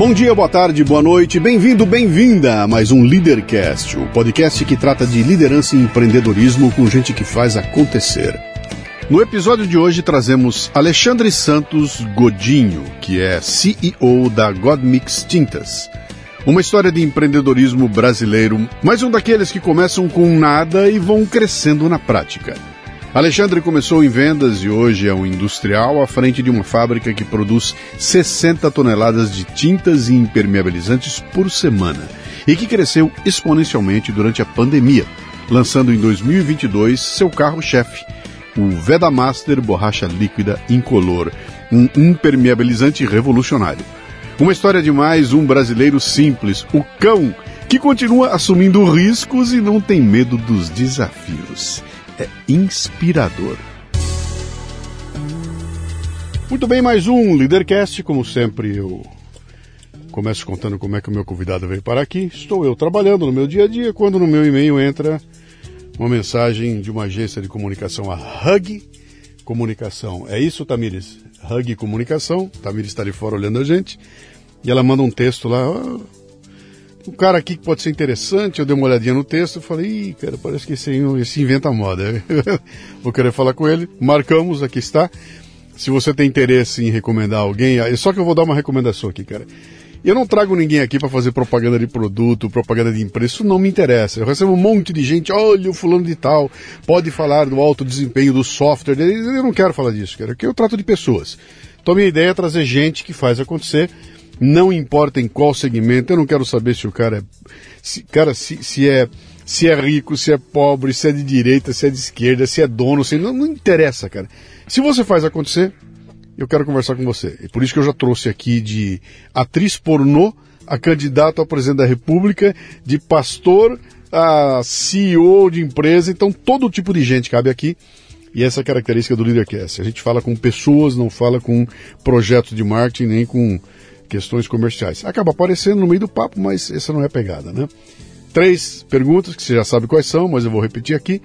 Bom dia, boa tarde, boa noite, bem-vindo, bem-vinda a mais um Leadercast, o podcast que trata de liderança e empreendedorismo com gente que faz acontecer. No episódio de hoje trazemos Alexandre Santos Godinho, que é CEO da Godmix Tintas. Uma história de empreendedorismo brasileiro, mais um daqueles que começam com nada e vão crescendo na prática. Alexandre começou em vendas e hoje é um industrial à frente de uma fábrica que produz 60 toneladas de tintas e impermeabilizantes por semana e que cresceu exponencialmente durante a pandemia, lançando em 2022 seu carro-chefe, o Vedamaster Borracha Líquida Incolor, um impermeabilizante revolucionário. Uma história de mais um brasileiro simples, o cão, que continua assumindo riscos e não tem medo dos desafios é inspirador. Muito bem, mais um Leadercast. Como sempre, eu começo contando como é que o meu convidado veio para aqui. Estou eu trabalhando no meu dia a dia quando no meu e-mail entra uma mensagem de uma agência de comunicação, a Hug Comunicação. É isso, Tamires? Hug Comunicação. Tamires está de fora olhando a gente. E ela manda um texto lá. O cara aqui que pode ser interessante, eu dei uma olhadinha no texto e falei, Ih, cara, parece que esse, esse inventa moda. Vou querer falar com ele. Marcamos, aqui está. Se você tem interesse em recomendar alguém, só que eu vou dar uma recomendação aqui, cara. Eu não trago ninguém aqui para fazer propaganda de produto, propaganda de empresa, isso não me interessa. Eu recebo um monte de gente, olha o fulano de tal, pode falar do alto desempenho do software dele. Eu não quero falar disso, cara, porque eu trato de pessoas. Então a minha ideia é trazer gente que faz acontecer não importa em qual segmento, eu não quero saber se o cara é. Se, cara, se, se é. Se é rico, se é pobre, se é de direita, se é de esquerda, se é dono, se não, não interessa, cara. Se você faz acontecer, eu quero conversar com você. E por isso que eu já trouxe aqui de atriz pornô a candidato a presidente da República, de pastor a CEO de empresa, então todo tipo de gente cabe aqui. E essa é a característica do Leadercast. A gente fala com pessoas, não fala com projetos de marketing, nem com questões comerciais. Acaba aparecendo no meio do papo, mas essa não é a pegada, né? Três perguntas que você já sabe quais são, mas eu vou repetir aqui.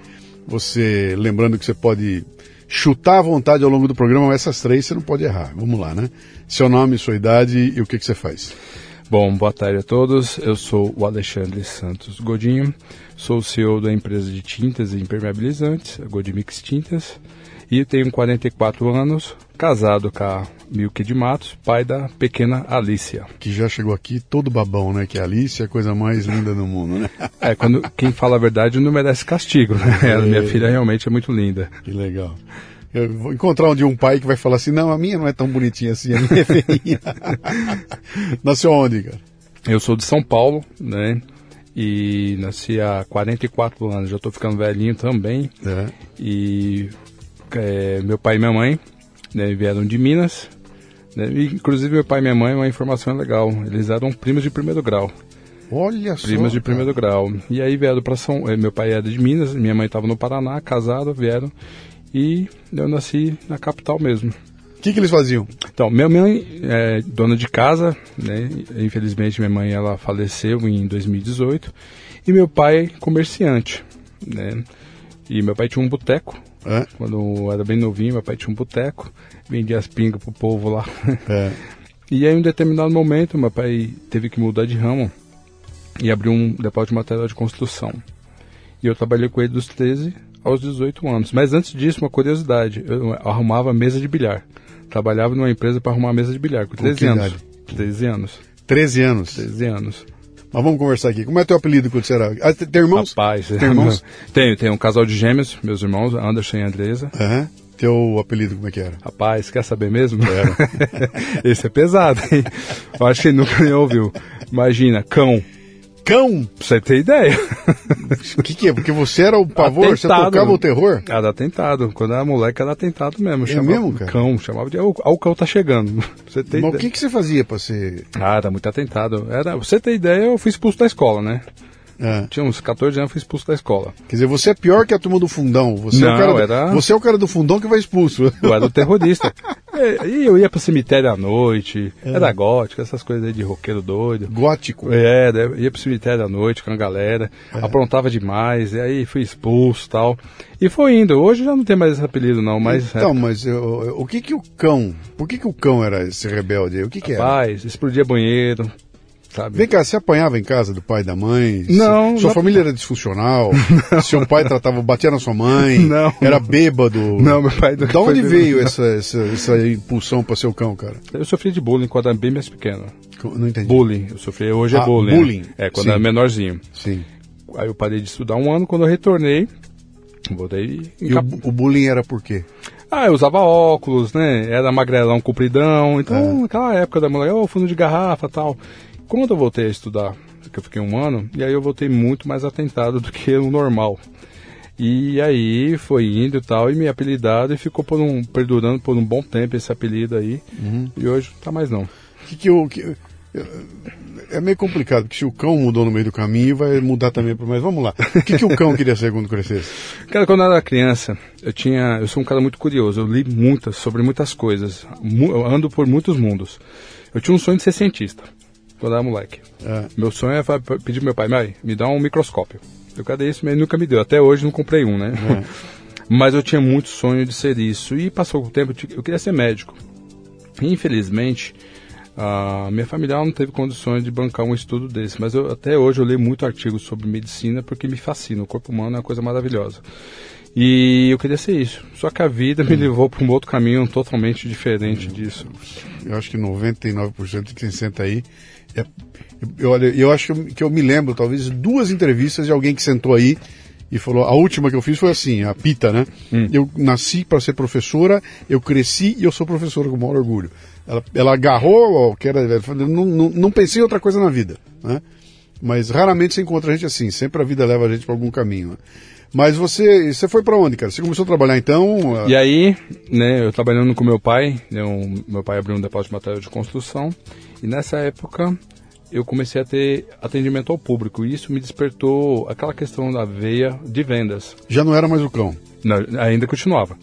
Você, lembrando que você pode chutar à vontade ao longo do programa, mas essas três você não pode errar. Vamos lá, né? Seu nome, sua idade e o que, que você faz. Bom, boa tarde a todos. Eu sou o Alexandre Santos Godinho, sou o CEO da empresa de tintas e impermeabilizantes, a Godimix Tintas e tenho 44 anos, casado com a Milke de Matos, pai da pequena Alicia. Que já chegou aqui todo babão, né? Que a Alicia é a coisa mais linda do mundo, né? É, quando quem fala a verdade não merece castigo, né? É. Minha filha realmente é muito linda. Que legal. Eu vou encontrar um dia um pai que vai falar assim, não, a minha não é tão bonitinha assim, a minha é feinha. Nasceu onde, cara? Eu sou de São Paulo, né? E nasci há 44 anos, já estou ficando velhinho também. É. E é, meu pai e minha mãe né, vieram de Minas. Né, e, inclusive, meu pai e minha mãe, uma informação legal, eles eram primos de primeiro grau. Olha só. Primos de primeiro grau. E aí vieram para São. eh, Meu pai era de Minas, minha mãe estava no Paraná, casado, vieram. E eu nasci na capital mesmo. O que, que eles faziam? Então, minha mãe é dona de casa, né? Infelizmente minha mãe ela faleceu em 2018 e meu pai comerciante, né? E meu pai tinha um boteco. É. Quando eu era bem novinho, meu pai tinha um boteco, vendia as pingas pro povo lá. É. E aí, em um determinado momento, meu pai teve que mudar de ramo e abriu um depósito de material de construção. E eu trabalhei com ele dos 13 aos 18 anos. Mas antes disso, uma curiosidade, eu arrumava mesa de bilhar. Trabalhava numa empresa para arrumar mesa de bilhar, com 13 que anos. idade? 13 anos. 13 anos. 13 anos. Mas vamos conversar aqui. Como é teu apelido quando você era? Ah, tem irmãos? Rapaz, Tem irmãos? tenho, tenho um casal de gêmeos, meus irmãos, Anderson e Andresa. Aham. Teu apelido como é que era? Rapaz, quer saber mesmo? Esse é pesado, hein? Eu acho que ele nunca nem ouviu. Imagina, cão. Cão! Pra você ter ideia. O que, que é? Porque você era o pavor, você Atentado. tocava o terror? Era atentado. Quando era moleque, era atentado mesmo. É mesmo, cara? Cão, chamava de. Ó, o cão tá chegando. Você ter Mas o ideia. que, que você fazia pra ser. Ah, era muito atentado. Era, pra você ter ideia, eu fui expulso da escola, né? Ah, Tinha uns 14 anos, fui expulso da escola. quer dizer, você é pior que a turma do fundão. Você, é, o Não, cara do, era- você é o cara do fundão que vai expulso. Eu era o terrorista. E e eu ia pro cemitério à noite, É. era gótico, essas coisas aí de roqueiro doido. Gótico. É, né, ia pro cemitério à noite com a galera, É. aprontava demais, e aí fui expulso e tal. E foi indo. Hoje já não tem mais esse apelido, não, mas. Então, mas eu- o que que o cão. Por que que o cão era esse rebelde aí? O que que era? Rapaz, explodia banheiro, sabe? Vem cá, você apanhava em casa do pai e da mãe? Não, Sua não- família era disfuncional? Seu pai tratava, batia na sua mãe? Não. Era bêbado? Não, meu pai Da onde veio essa, essa, essa impulsão pra ser o cão, cara? Eu sofri de bullying quando era bem mais pequeno. Não entendi. Bullying, eu sofri, hoje Ah, é bullying. né? bullying. É, quando Sim. era menorzinho. Sim. Aí eu parei de estudar um ano, quando eu retornei, voltei e... E o, o bullying era por quê? Ah, eu usava óculos, né? Era magrelão, compridão. Então, É. naquela época da mulher, ô, fundo de garrafa tal. Quando eu voltei a estudar, que eu fiquei um ano, e aí eu voltei muito mais atentado do que o normal. E aí foi indo e tal, e me apelidado, e ficou por um, perdurando por um bom tempo esse apelido aí. Uhum. E hoje tá mais não. Que que eu, que- é meio complicado, porque se o cão mudou no meio do caminho, vai mudar também. Mas vamos lá. O que, que o cão queria ser quando crescesse? Cara, quando eu era criança, eu tinha. Eu sou um cara muito curioso, eu li muitas, sobre muitas coisas. Eu ando por muitos mundos. Eu tinha um sonho de ser cientista, quando era moleque. É. Meu sonho é fa- pedir pro meu pai, mãe, me dá um microscópio. Eu cadê isso? Mas ele nunca me deu. Até hoje não comprei um, né? Mas eu tinha muito sonho de ser isso. E passou o tempo, eu queria ser médico. Infelizmente, a minha família não teve condições de bancar um estudo desse. Mas eu, até hoje eu leio muito artigo sobre medicina porque me fascina. O corpo humano é uma coisa maravilhosa. E eu queria ser isso. Só que a vida me levou para um outro caminho totalmente diferente disso. Eu acho que 99% de quem senta aí. É, eu, olha, eu acho que eu me lembro, talvez, duas entrevistas de alguém que sentou aí e falou. A última que eu fiz foi assim, a Pita, né? Eu nasci para ser professora, eu cresci e eu sou professora com o maior orgulho. Ela, ela agarrou, que era, não, não, não pensei em outra coisa na vida, né? Mas raramente você encontra gente assim, sempre a vida leva a gente para algum caminho. Né? Mas você, você foi para onde, cara? Você começou a trabalhar então? E aí, né, eu trabalhando com meu pai, né, um- meu pai abriu um depósito de material de construção, e nessa época eu comecei a ter atendimento ao público, e isso me despertou aquela questão da veia de vendas. Já não era mais o cão. Não, ainda continuava.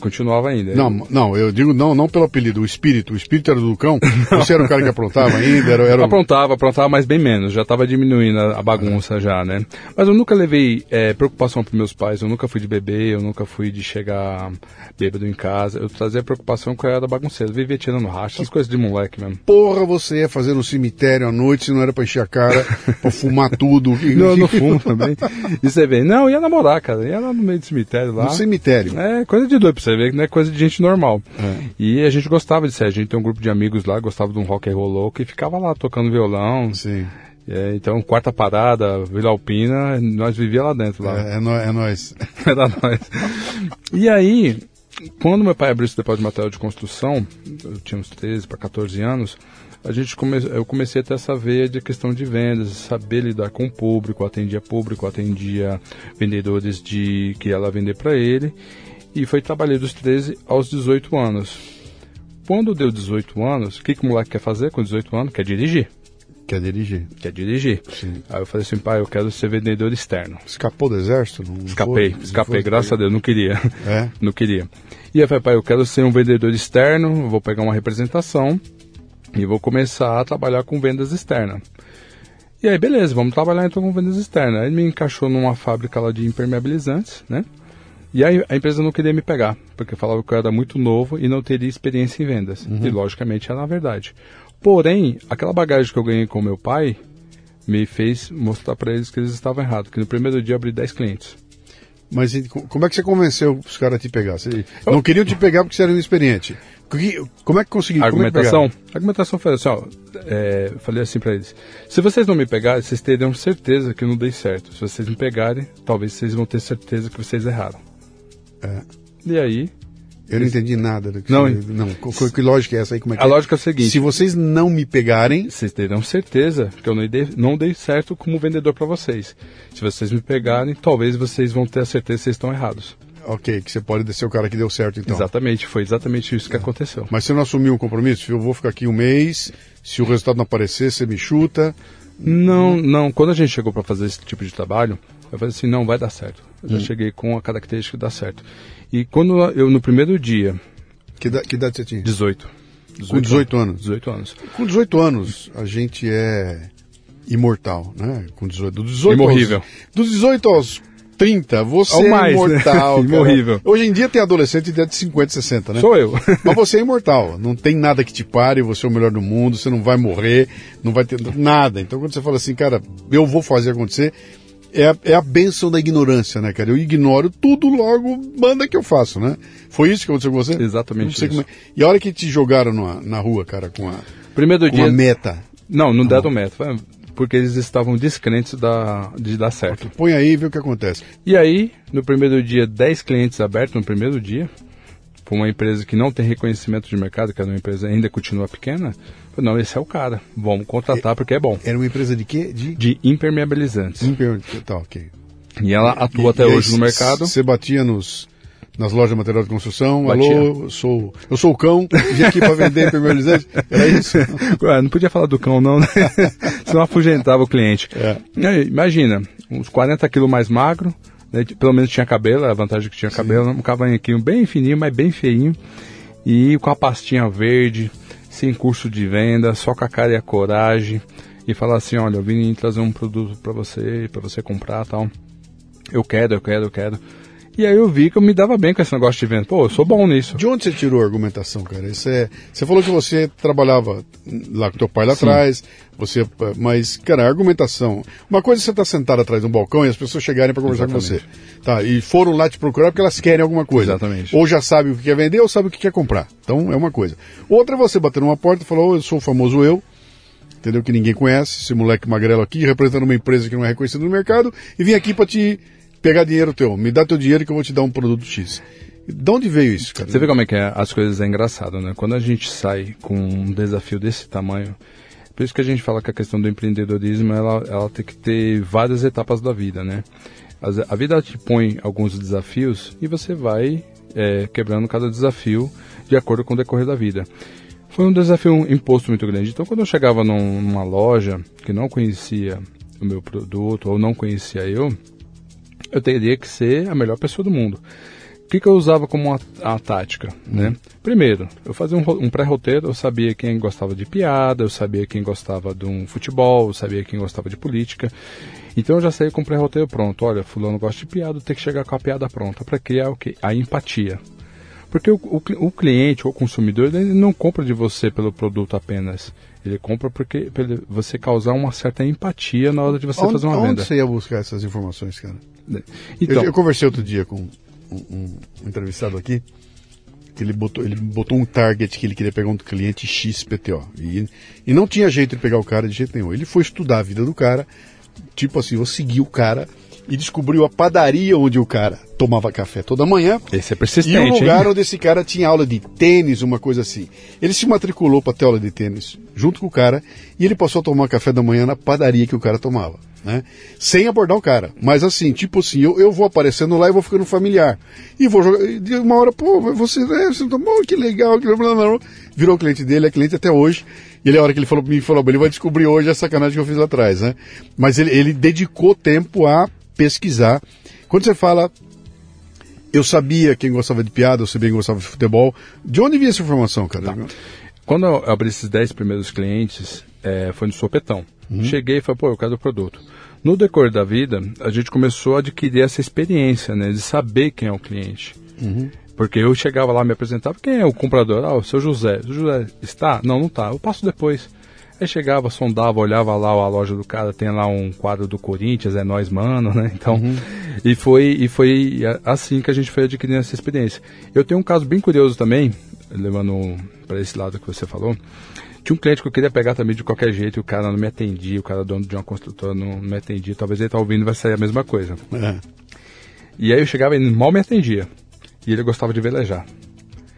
Continuava ainda. Não, não, eu digo não, não pelo apelido, o espírito. O espírito era do cão. Você era o cara que aprontava ainda, era, era Aprontava, aprontava, mas bem menos. Já estava diminuindo a, a bagunça já, né? Mas eu nunca levei é, preocupação para meus pais. Eu nunca fui de beber, eu nunca fui de chegar bêbado em casa. Eu trazia preocupação que eu era bagunceiro. Eu vivia tirando racha, essas coisas de moleque mesmo. porra você ia fazer no cemitério à noite se não era pra encher a cara, pra fumar tudo. Não, no fumo também. E você vê, não, ia namorar, cara. Ia lá no meio do cemitério lá. No cemitério. É coisa de doido pra você ver, que não é coisa de gente normal. É. E a gente gostava de ser, a gente tem um grupo de amigos lá, gostava de um rock and roll louco e ficava lá tocando violão. Sim. É, então, quarta parada, Vila Alpina, nós vivia lá dentro lá. É, é, é nóis. Era nós. E aí, quando meu pai abriu esse depósito de material de construção, eu tinha uns 13 para 14 anos, a gente come, eu comecei a ter essa veia de questão de vendas, saber lidar com o público, atendia público, atendia vendedores de que ela vender para ele, e foi trabalhei dos 13 aos 18 anos. Quando deu 18 anos, o que, que o moleque quer fazer com 18 anos? Quer dirigir. Quer dirigir. Quer dirigir. Sim. Aí eu falei assim, pai, eu quero ser vendedor externo. Escapou do exército? Não escapei, foi, escapei, graças a Deus, não queria. É? não queria. E aí eu falei, pai, eu quero ser um vendedor externo, vou pegar uma representação e vou começar a trabalhar com vendas externas. E aí, beleza, vamos trabalhar então com vendas externas. Aí me encaixou numa fábrica lá de impermeabilizantes, né? E aí a empresa não queria me pegar, porque falava que eu era muito novo e não teria experiência em vendas. Uhum. E logicamente era a verdade. Porém, aquela bagagem que eu ganhei com meu pai me fez mostrar para eles que eles estavam errados, que no primeiro dia eu abri 10 clientes. Mas como é que você convenceu os caras a te pegar? Você não queriam te pegar porque você era inexperiente. Como é que conseguiu? Argumentação? É a argumentação foi assim, ó, é, falei assim para eles, se vocês não me pegarem, vocês teriam certeza que eu não dei certo. Se vocês me pegarem, talvez vocês vão ter certeza que vocês erraram. É. E aí, eu não entendi nada do que não, você, não. Que, que lógica é essa aí? Como é que a é? lógica é a seguinte: se vocês não me pegarem, vocês terão certeza que eu não dei, não dei certo como vendedor para vocês. Se vocês me pegarem, talvez vocês vão ter a certeza que vocês estão errados. Ok, que você pode ser o cara que deu certo então. Exatamente, foi exatamente isso que é. aconteceu. Mas você não assumiu um compromisso? Eu vou ficar aqui um mês, se o resultado não aparecer, você me chuta. Não, não. Quando a gente chegou para fazer esse tipo de trabalho, eu falei assim, não, vai dar certo. Eu hum. já cheguei com a característica de dar certo. E quando eu, no primeiro dia, que, da, que idade você tinha? 18. 18 Com 18 anos. 18 anos. Com 18 anos, a gente é imortal, né? Com 18, do 18 Imorrível. Aos, dos 18 aos 30, você é mais, é imortal. Né? Imorrível. Hoje em dia tem adolescente de 50, 60, né? Sou eu. Mas você é imortal. Não tem nada que te pare, você é o melhor do mundo, você não vai morrer, não vai ter nada. Então quando você fala assim, cara, eu vou fazer acontecer, é a, é a benção da ignorância, né, cara? Eu ignoro tudo, logo manda que eu faço, né? Foi isso que aconteceu com você? Exatamente isso. É. E a hora que te jogaram na, na rua, cara, com a, Primeiro com dia... a meta? Não, não deram meta. Porque eles estavam descrentes da, de dar certo. Põe aí e vê o que acontece. E aí, no primeiro dia, 10 clientes abertos no primeiro dia, para uma empresa que não tem reconhecimento de mercado, que é uma empresa ainda continua pequena, não, esse é o cara. Vamos contratar porque é bom. Era uma empresa de quê? De, de impermeabilizantes. Impermeabilizantes, tá, ok. E ela atua e, até e hoje no mercado. Você batia nos, nas lojas de material de construção. Batia. Alô, eu sou, eu sou o cão, vim aqui para vender impermeabilizantes. Era isso? Ué, não podia falar do cão, não, né? Senão afugentava o cliente. É. Imagina, uns 40 quilos mais magro, né? pelo menos tinha cabelo, a vantagem é que tinha cabelo, um cavanhaquinho bem fininho, mas bem feinho, e com a pastinha verde sem curso de venda, só com a cara e a coragem e falar assim, olha, eu vim trazer um produto para você, para você comprar, tal. Eu quero, eu quero, eu quero. E aí eu vi que eu me dava bem com esse negócio de venda. Pô, eu sou bom nisso. De onde você tirou a argumentação, cara? Isso é, você falou que você trabalhava lá com teu pai lá Sim. atrás, você, mas, cara, a argumentação. Uma coisa é você estar tá sentado atrás de um balcão e as pessoas chegarem para conversar Exatamente. com você. Tá, e foram lá te procurar porque elas querem alguma coisa. Exatamente. Ou já sabe o que quer vender ou sabe o que quer comprar. Então é uma coisa. Outra é você bater numa porta e falar, oh, eu sou o famoso eu, entendeu? Que ninguém conhece, esse moleque magrelo aqui, representando uma empresa que não é reconhecida no mercado, e vim aqui para te pegar dinheiro teu. Me dá teu dinheiro que eu vou te dar um produto X. De onde veio isso, cara? Você vê como é que é, as coisas é engraçado, né? Quando a gente sai com um desafio desse tamanho, por isso que a gente fala que a questão do empreendedorismo, ela, ela tem que ter várias etapas da vida, né? A vida te põe alguns desafios e você vai é, quebrando cada desafio de acordo com o decorrer da vida. Foi um desafio imposto muito grande. Então, quando eu chegava num, numa loja que não conhecia o meu produto ou não conhecia eu, eu teria que ser a melhor pessoa do mundo. O que, que eu usava como a, a tática? Né? Primeiro, eu fazia um, um pré-roteiro, eu sabia quem gostava de piada, eu sabia quem gostava de um futebol, eu sabia quem gostava de política. Então eu já saí com o pré-roteiro pronto. Olha, fulano gosta de piada, tem que chegar com a piada pronta para criar o quê? A empatia. Porque o, o, o cliente ou o consumidor ele não compra de você pelo produto apenas. Ele compra porque você causar uma certa empatia na hora de você onde, fazer uma onde venda. Onde você ia buscar essas informações, cara? Então, eu, eu conversei outro dia com um, um, um, entrevistado aqui que ele botou, ele botou um target que ele queria pegar um cliente XPTO e, e não tinha jeito de pegar o cara de jeito nenhum. Ele foi estudar a vida do cara, tipo assim, eu segui o cara e descobriu a padaria onde o cara tomava café toda manhã. Esse é persistente. E o lugar hein? onde esse cara tinha aula de tênis, uma coisa assim. Ele se matriculou para ter aula de tênis junto com o cara e ele passou a tomar café da manhã na padaria que o cara tomava. Né? Sem abordar o cara. Mas assim, tipo assim, eu, eu vou aparecendo lá e vou ficando familiar. E vou jogar. De uma hora, pô, você, é, você tomou, que legal, que blá. virou cliente dele, é cliente até hoje. E ele, a hora que ele falou pra mim, falou, ele vai descobrir hoje a sacanagem que eu fiz lá atrás, né? Mas ele, ele dedicou tempo a pesquisar. Quando você fala, eu sabia quem gostava de piada, eu sabia quem gostava de futebol, de onde vinha essa informação, cara? Tá. Quando eu abri esses 10 primeiros clientes, é, foi no sopetão. Uhum. Cheguei e falei, pô, eu quero o produto. No decorrer da vida, a gente começou a adquirir essa experiência, né? De saber quem é o cliente. Uhum. Porque eu chegava lá, me apresentava, quem é o comprador? Ah, o seu José. O José está? Não, não está. Eu passo depois. Aí chegava, sondava, olhava lá a loja do cara, tem lá um quadro do Corinthians, é nós, mano, né? Então, uhum. e foi e foi assim que a gente foi adquirindo essa experiência. Eu tenho um caso bem curioso também, levando para esse lado que você falou. Tinha um cliente que eu queria pegar também de qualquer jeito e o cara não me atendia, o cara dono de uma construtora não me atendia. Talvez ele tá ouvindo e vai sair a mesma coisa. É. E aí eu chegava e mal me atendia. E ele gostava de velejar.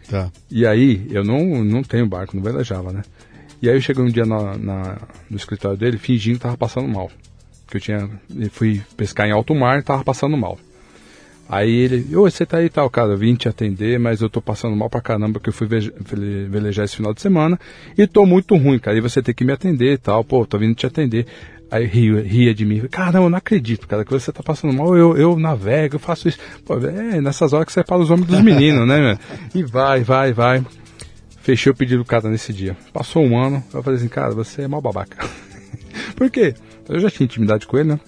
Tá. E aí, eu não, não tenho barco, não velejava, né? E aí eu cheguei um dia na, na, no escritório dele fingindo que tava passando mal. Que eu tinha. Fui pescar em alto mar e tava passando mal. Aí ele, ô, você tá aí e tal, cara, eu vim te atender, mas eu tô passando mal pra caramba, porque eu fui velejar esse final de semana e tô muito ruim, cara, e você tem que me atender e tal, pô, tô vindo te atender. Aí ria, ria de mim, caramba, eu não acredito, cara, que você tá passando mal, eu, eu navego, eu faço isso. Pô, é nessas horas que você fala os homens dos meninos, né, meu? E vai, vai, vai. Fechei o pedido do cara nesse dia. Passou um ano, eu falei assim, cara, você é mal babaca. Por quê? Eu já tinha intimidade com ele, né?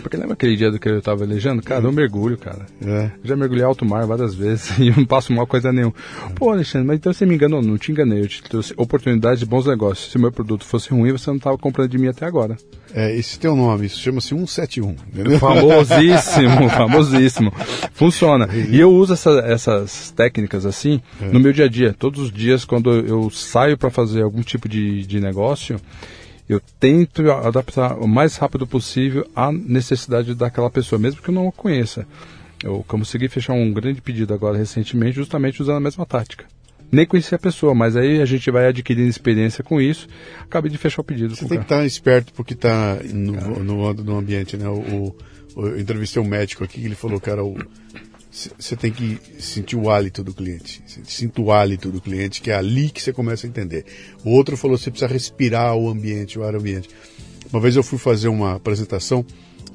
Porque lembra aquele dia do que eu tava velejando? Cara, eu mergulho, cara. É. Já mergulhei alto mar várias vezes e não passo mal coisa nenhuma. Pô, Alexandre, mas então você me enganou? Não te enganei. Eu te trouxe oportunidade de bons negócios. Se meu produto fosse ruim, você não tava comprando de mim até agora. É, esse tem um nome, isso chama-se 171. Entendeu? Famosíssimo, famosíssimo. Funciona. E eu uso essa, essas técnicas assim é. no meu dia a dia. Todos os dias, quando eu saio para fazer algum tipo de, de negócio, eu tento adaptar o mais rápido possível à necessidade daquela pessoa, mesmo que eu não a conheça. Eu consegui fechar um grande pedido agora recentemente, justamente usando a mesma tática. Nem conhecia a pessoa, mas aí a gente vai adquirindo experiência com isso. Acabei de fechar o pedido. Você tem que estar esperto porque está no, no, no, ambiente, né? O, o, eu entrevistei um médico aqui que ele falou, cara, o, você tem que sentir o hálito do cliente. Sinta o hálito do cliente, que é ali que você começa a entender. O outro falou você precisa respirar o ambiente, o ar ambiente. Uma vez eu fui fazer uma apresentação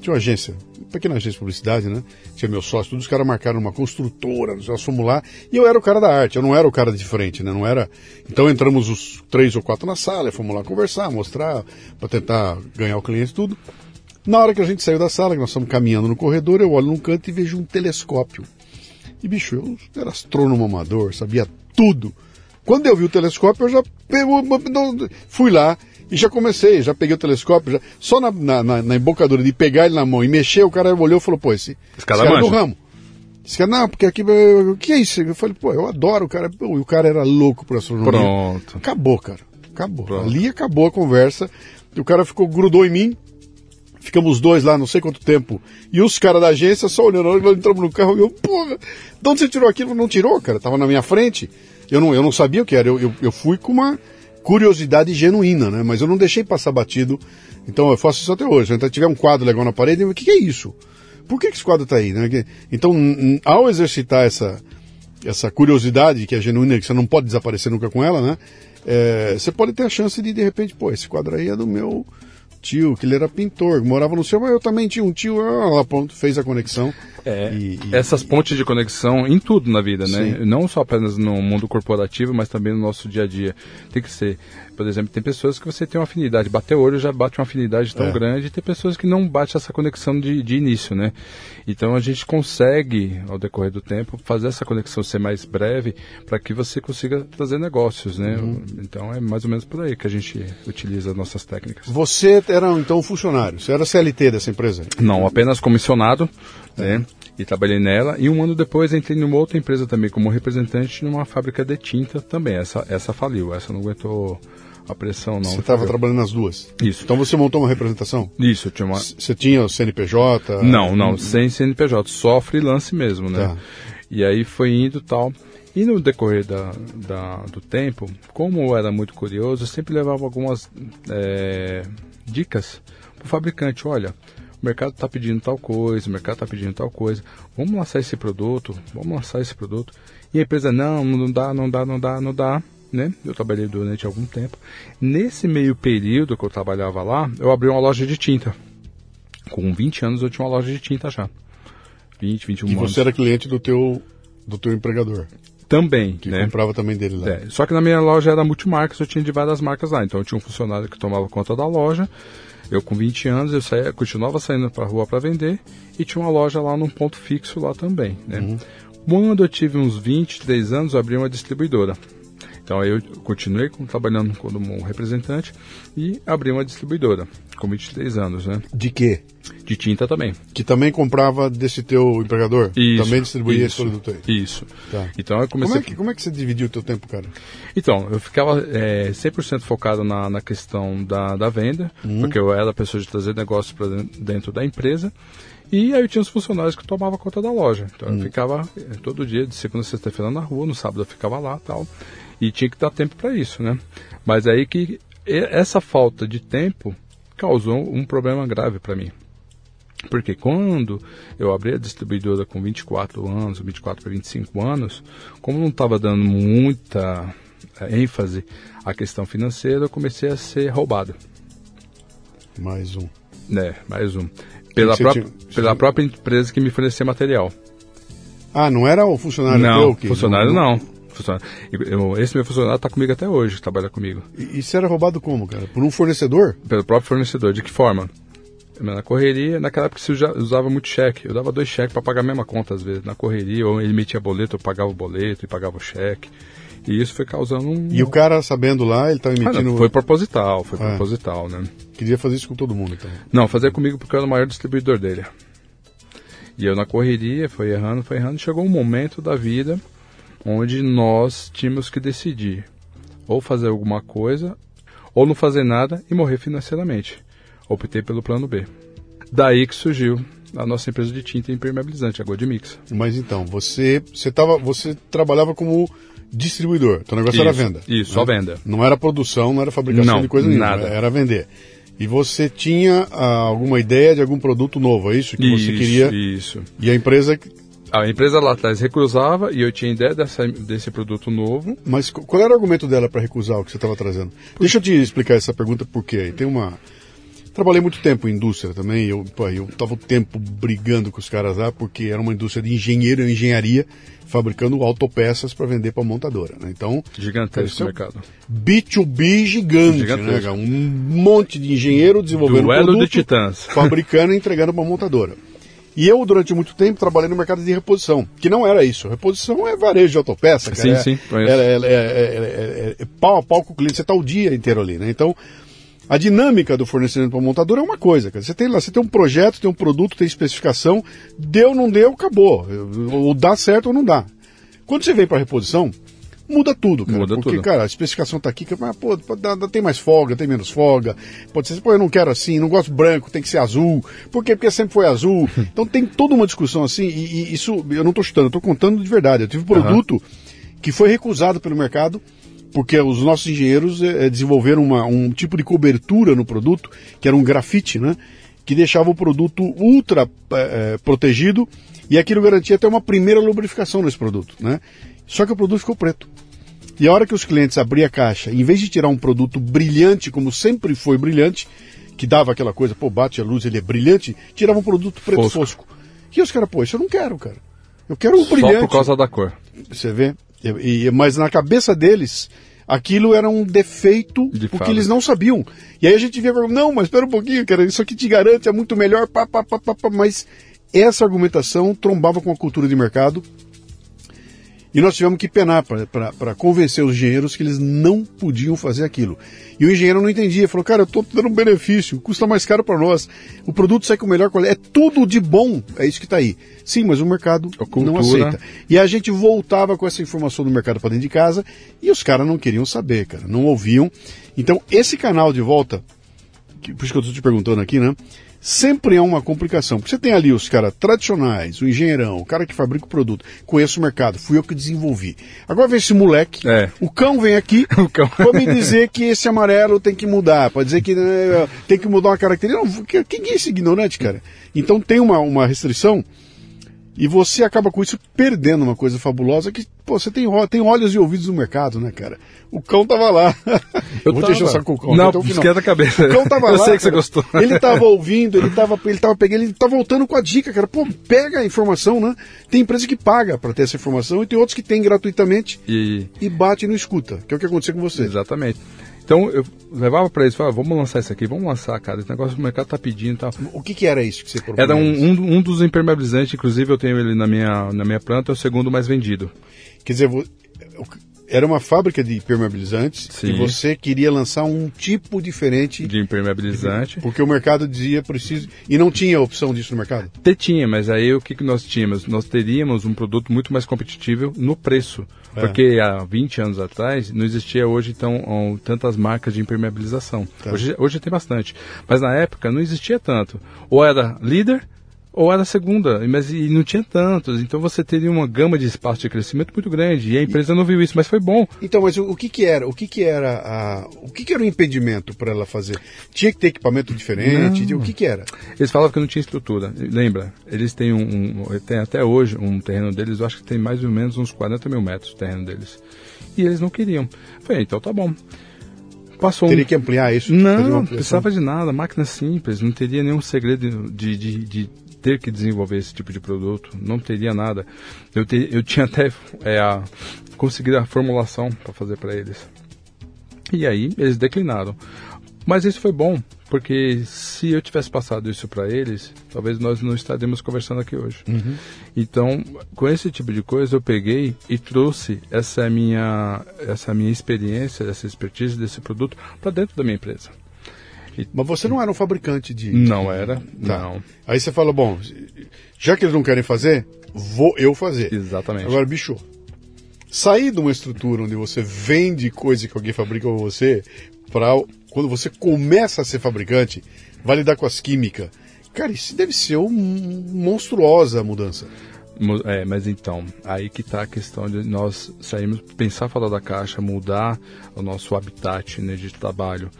de uma agência, uma pequena agência de publicidade, né? Tinha meu sócio, todos os caras marcaram uma construtora, nós fomos lá, e eu era o cara da arte, eu não era o cara de frente, né? Não era. Então entramos os três ou quatro na sala, fomos lá conversar, mostrar, para tentar ganhar o cliente tudo. Na hora que a gente saiu da sala, que nós estamos caminhando no corredor, eu olho num canto e vejo um telescópio. E bicho, eu era astrônomo amador, sabia tudo. Quando eu vi o telescópio, eu já fui lá e já comecei, já peguei o telescópio, já, só na, na, na, embocadura de pegar ele na mão e mexer, o cara olhou e falou, pô, esse, esse cara, esse cara é do ramo. Esse cara, não, porque aqui, o que é isso? Eu falei, pô, eu adoro o cara. E o cara era louco por astronomia. Pronto. Acabou, cara. Acabou. Pronto. Ali acabou a conversa. O cara ficou, grudou em mim, Ficamos dois lá, não sei quanto tempo. E os caras da agência só olhando, entramos no carro e eu, porra, de onde você tirou aquilo? Não tirou, cara, tava na minha frente. Eu não, eu não sabia o que era, eu, eu, eu fui com uma curiosidade genuína, né? Mas eu não deixei passar batido. Então eu faço isso até hoje. Então, tiver um quadro legal na parede, o que, que é isso? Por que, que esse quadro está aí? Né? Então, ao exercitar essa, essa curiosidade que é genuína, que você não pode desaparecer nunca com ela, né? É, você pode ter a chance de, de repente, pô, esse quadro aí é do meu tio, que ele era pintor, morava no céu, mas eu também tinha um tio, ela pronto, fez a conexão. É, e, e, essas pontes de conexão em tudo na vida, né? Sim. Não só apenas no mundo corporativo, mas também no nosso dia a dia. Tem que ser. Por exemplo, tem pessoas que você tem uma afinidade, bater o olho já bate uma afinidade tão é. grande, e tem pessoas que não bate essa conexão de, de início, né? Então a gente consegue, ao decorrer do tempo, fazer essa conexão ser mais breve para que você consiga trazer negócios, né? Uhum. Então é mais ou menos por aí que a gente utiliza as nossas técnicas. Você era então funcionário, você era CLT dessa empresa? Não, apenas comissionado, né? E trabalhei nela. E um ano depois entrei numa outra empresa também como representante numa fábrica de tinta também. Essa, essa faliu, essa não aguentou A pressão não. Você estava trabalhando nas duas? Isso. Então você montou uma representação? Isso, eu tinha uma. Você tinha o CNPJ? Não, não, sem CNPJ, só freelance mesmo, né? Tá. E aí foi indo tal. E no decorrer da, da- do tempo, como eu era muito curioso, eu sempre levava algumas é, dicas para o fabricante. Olha, o mercado está pedindo tal coisa, o mercado está pedindo tal coisa. Vamos lançar esse produto, vamos lançar esse produto. E a empresa, não, não dá, não dá, não dá, não dá. Né? Eu trabalhei durante algum tempo. Nesse meio período que eu trabalhava lá, eu abri uma loja de tinta. Com 20 anos eu tinha uma loja de tinta já. 20, 21 E anos. você era cliente do teu, do teu empregador, Também, que né? comprava também dele lá. É, só que na minha loja era multimarcas, eu tinha de várias marcas lá. Então eu tinha um funcionário que tomava conta da loja. Eu com 20 anos, eu saía, continuava saindo para rua para vender e tinha uma loja lá num ponto fixo lá também, né? Quando eu tive uns 23 anos, eu abri uma distribuidora. Então aí eu continuei trabalhando como representante e abri uma distribuidora com 23 anos, né? De quê? De tinta também. Que também comprava desse teu empregador? Isso, Também distribuía esse isso, produto aí? Isso. Tá. Então eu comecei Como é, que, como é que você dividiu o teu tempo, cara? Então, eu ficava é, 100% focado na, na questão da, da venda, porque eu era a pessoa de trazer negócios para dentro da empresa. E aí eu tinha os funcionários que tomavam conta da loja. Então eu ficava é, todo dia, de segunda a sexta-feira na rua, no sábado eu ficava lá tal. E tinha que dar tempo para isso, né? Mas aí que essa falta de tempo causou um problema grave para mim. Porque quando eu abri a distribuidora com 24 anos, 24 para 25 anos, como não estava dando muita eh, ênfase à questão financeira, eu comecei a ser roubado. Mais um. Né, mais um. Pela, própria, tinha- pela própria empresa que me fornecia material. Ah, não era o funcionário não, teu? Que funcionário não. Funcionário. Eu- esse meu funcionário está comigo até hoje, trabalha comigo. E, você era roubado como, cara? Por um fornecedor? Pelo próprio fornecedor. De que forma? Na correria, naquela época você usa- usava muito cheque. Eu dava dois cheques para pagar a mesma conta, às vezes. Na correria, ou ele metia boleto, eu pagava o boleto e pagava o cheque. E isso foi causando um. E o cara, sabendo lá, ele estava Ah, emitindo... não, foi proposital, foi Ah. proposital, né? Queria fazer isso com todo mundo, então. Não, fazia comigo porque eu era o maior distribuidor dele. E eu na correria, foi errando, foi errando. Chegou um momento da vida onde nós tínhamos que decidir ou fazer alguma coisa ou não fazer nada e morrer financeiramente. Optei pelo plano B. Daí que surgiu a nossa empresa de tinta impermeabilizante, a Godmix. Mas então, você, você, tava, você trabalhava como distribuidor. Teu negócio era Isso, venda. isso, né? só venda. Não era produção, não era fabricação Não, de coisa nenhuma. nada. Era vender. E você tinha ah, alguma ideia de algum produto novo, é isso? Que você isso, queria. isso. E a empresa. A empresa lá atrás recusava e eu tinha ideia dessa, desse produto novo. Mas qu- qual era o argumento dela para recusar o que você estava trazendo? Deixa eu te explicar essa pergunta porque tem uma. Trabalhei muito tempo em indústria também, eu, pô, eu tava o tempo brigando com os caras lá, porque era uma indústria de engenheiro e engenharia, fabricando autopeças para vender para montadora. Né? Então, Gigantesco é mercado. B2B gigante, Gigantesco. né? Um monte de engenheiro desenvolvendo Duelo produto, de titãs. fabricando e entregando para montadora. E eu, durante muito tempo, trabalhei no mercado de reposição, que não era isso. Reposição é varejo de autopeça, cara. Sim, é, sim. É, é, é, é- é- pau a pau com o cliente, você está o dia inteiro ali, né? Então, a dinâmica do fornecimento para montadora é uma coisa, cara. Você tem lá, você tem um projeto, tem um produto, tem especificação, deu, não deu, acabou. Ou dá certo ou não dá. Quando você vem para reposição, muda tudo, cara. Muda porque, tudo. cara, a especificação tá aqui, que, mas, pô, tem mais folga, tem menos folga. Pode ser, pô, eu não quero assim, não gosto branco, tem que ser azul. Por quê? Porque sempre foi azul. Então tem toda uma discussão assim, e, e isso eu não tô chutando, eu tô contando de verdade. Eu tive um produto que foi recusado pelo mercado, porque os nossos engenheiros eh, desenvolveram uma- um tipo de cobertura no produto, que era um grafite, né? Que deixava o produto ultra eh, protegido e aquilo garantia até uma primeira lubrificação nesse produto, né? Só que o produto ficou preto. E a hora que os clientes abriam a caixa, em vez de tirar um produto brilhante, como sempre foi brilhante, que dava aquela coisa, pô, bate a luz, ele é brilhante, tirava um produto preto Fosco. fosco. E os caras, pô, isso eu não quero, cara. Eu quero um Só brilhante. por causa da cor. Você vê? E- e- mas na cabeça deles, aquilo era um defeito De porque fábrica. eles não sabiam. E aí a gente via, não, mas espera um pouquinho, cara, isso aqui te garante, é muito melhor, pá, pá, pá, pá, pá. mas essa argumentação trombava com a cultura de mercado E nós tivemos que penar para convencer os engenheiros que eles não podiam fazer aquilo. E o engenheiro não entendia, falou: cara, eu estou dando um benefício, custa mais caro para nós, o produto sai com melhor qualidade, é tudo de bom, é isso que está aí. Sim, mas o mercado não aceita. E a gente voltava com essa informação do mercado para dentro de casa e os caras não queriam saber, cara, não ouviam. Então, esse canal de volta, que, por isso que eu estou te perguntando aqui, né? Sempre é uma complicação. Porque você tem ali os caras tradicionais, o engenheirão, o cara que fabrica o produto, conheço o mercado, fui eu que desenvolvi. Agora vem esse moleque, é. o cão vem aqui para me dizer que esse amarelo tem que mudar, para dizer que né, tem que mudar uma característica. Não, quem é esse ignorante, cara? Então tem uma, uma restrição e você acaba com isso perdendo uma coisa fabulosa que, pô, você tem, tem olhos e ouvidos no mercado, né, cara? O cão tava lá. Eu Vou deixar só com o cão. Não, então, esquenta a cabeça. O cão tava Eu lá. Eu sei que você gostou. Ele tava ouvindo, ele tava, ele tava pegando, ele tava voltando com a dica, cara. Pô, pega a informação, né? Tem empresa que paga para ter essa informação e tem outros que tem gratuitamente e, e bate e não escuta, que é o que aconteceu com você. Exatamente. Então eu levava para eles, falava, vamos lançar isso aqui, vamos lançar, cara, esse negócio o mercado tá pedindo e tal. O que, que era isso que você propunha? Era um, um, um, dos impermeabilizantes, inclusive eu tenho ele na minha, na minha planta, é o segundo mais vendido. Quer dizer, era uma fábrica de impermeabilizantes Sim. e você queria lançar um tipo diferente de impermeabilizante. Porque o mercado dizia preciso. E não tinha opção disso no mercado? Te tinha, mas aí o que, que nós tínhamos? Nós teríamos um produto muito mais competitivo no preço. É. Porque há 20 anos atrás não existia hoje então tantas marcas de impermeabilização. Tá. Hoje, hoje tem bastante. Mas na época não existia tanto. Ou era líder ou era segunda, mas e não tinha tantos. Então você teria uma gama de espaço de crescimento muito grande. E a empresa e, não viu isso, mas foi bom. Então, mas o, o que, que era? O que, que era a, o que, que era o impedimento para ela fazer? Tinha que ter equipamento diferente? Não. O que, que era? Eles falavam que não tinha estrutura. Lembra? Eles têm um, um tem até hoje um terreno deles, eu acho que tem mais ou menos uns 40 mil metros o terreno deles. E eles não queriam. Falei, então tá bom. Passou Teria um... que ampliar isso? Não, não precisava de nada, máquina simples, não teria nenhum segredo de, de, de ter que desenvolver esse tipo de produto, não teria nada. Eu, te, eu tinha até é, a, conseguido a formulação para fazer para eles. E aí eles declinaram. Mas isso foi bom, porque se eu tivesse passado isso para eles, talvez nós não estaríamos conversando aqui hoje. Uhum. Então, com esse tipo de coisa, eu peguei e trouxe essa minha, essa minha experiência, essa expertise desse produto para dentro da minha empresa. Mas você não era um fabricante de. Não era, tá. não. Aí você fala, bom, já que eles não querem fazer, vou eu fazer. Exatamente. Agora, bicho, sair de uma estrutura onde você vende coisa que alguém fabrica para você, para quando você começa a ser fabricante, vai lidar com as químicas. Cara, isso deve ser um, monstruosa mudança. É, mas então, aí que está a questão de nós sairmos, pensar fora da caixa, mudar o nosso habitat né, de trabalho.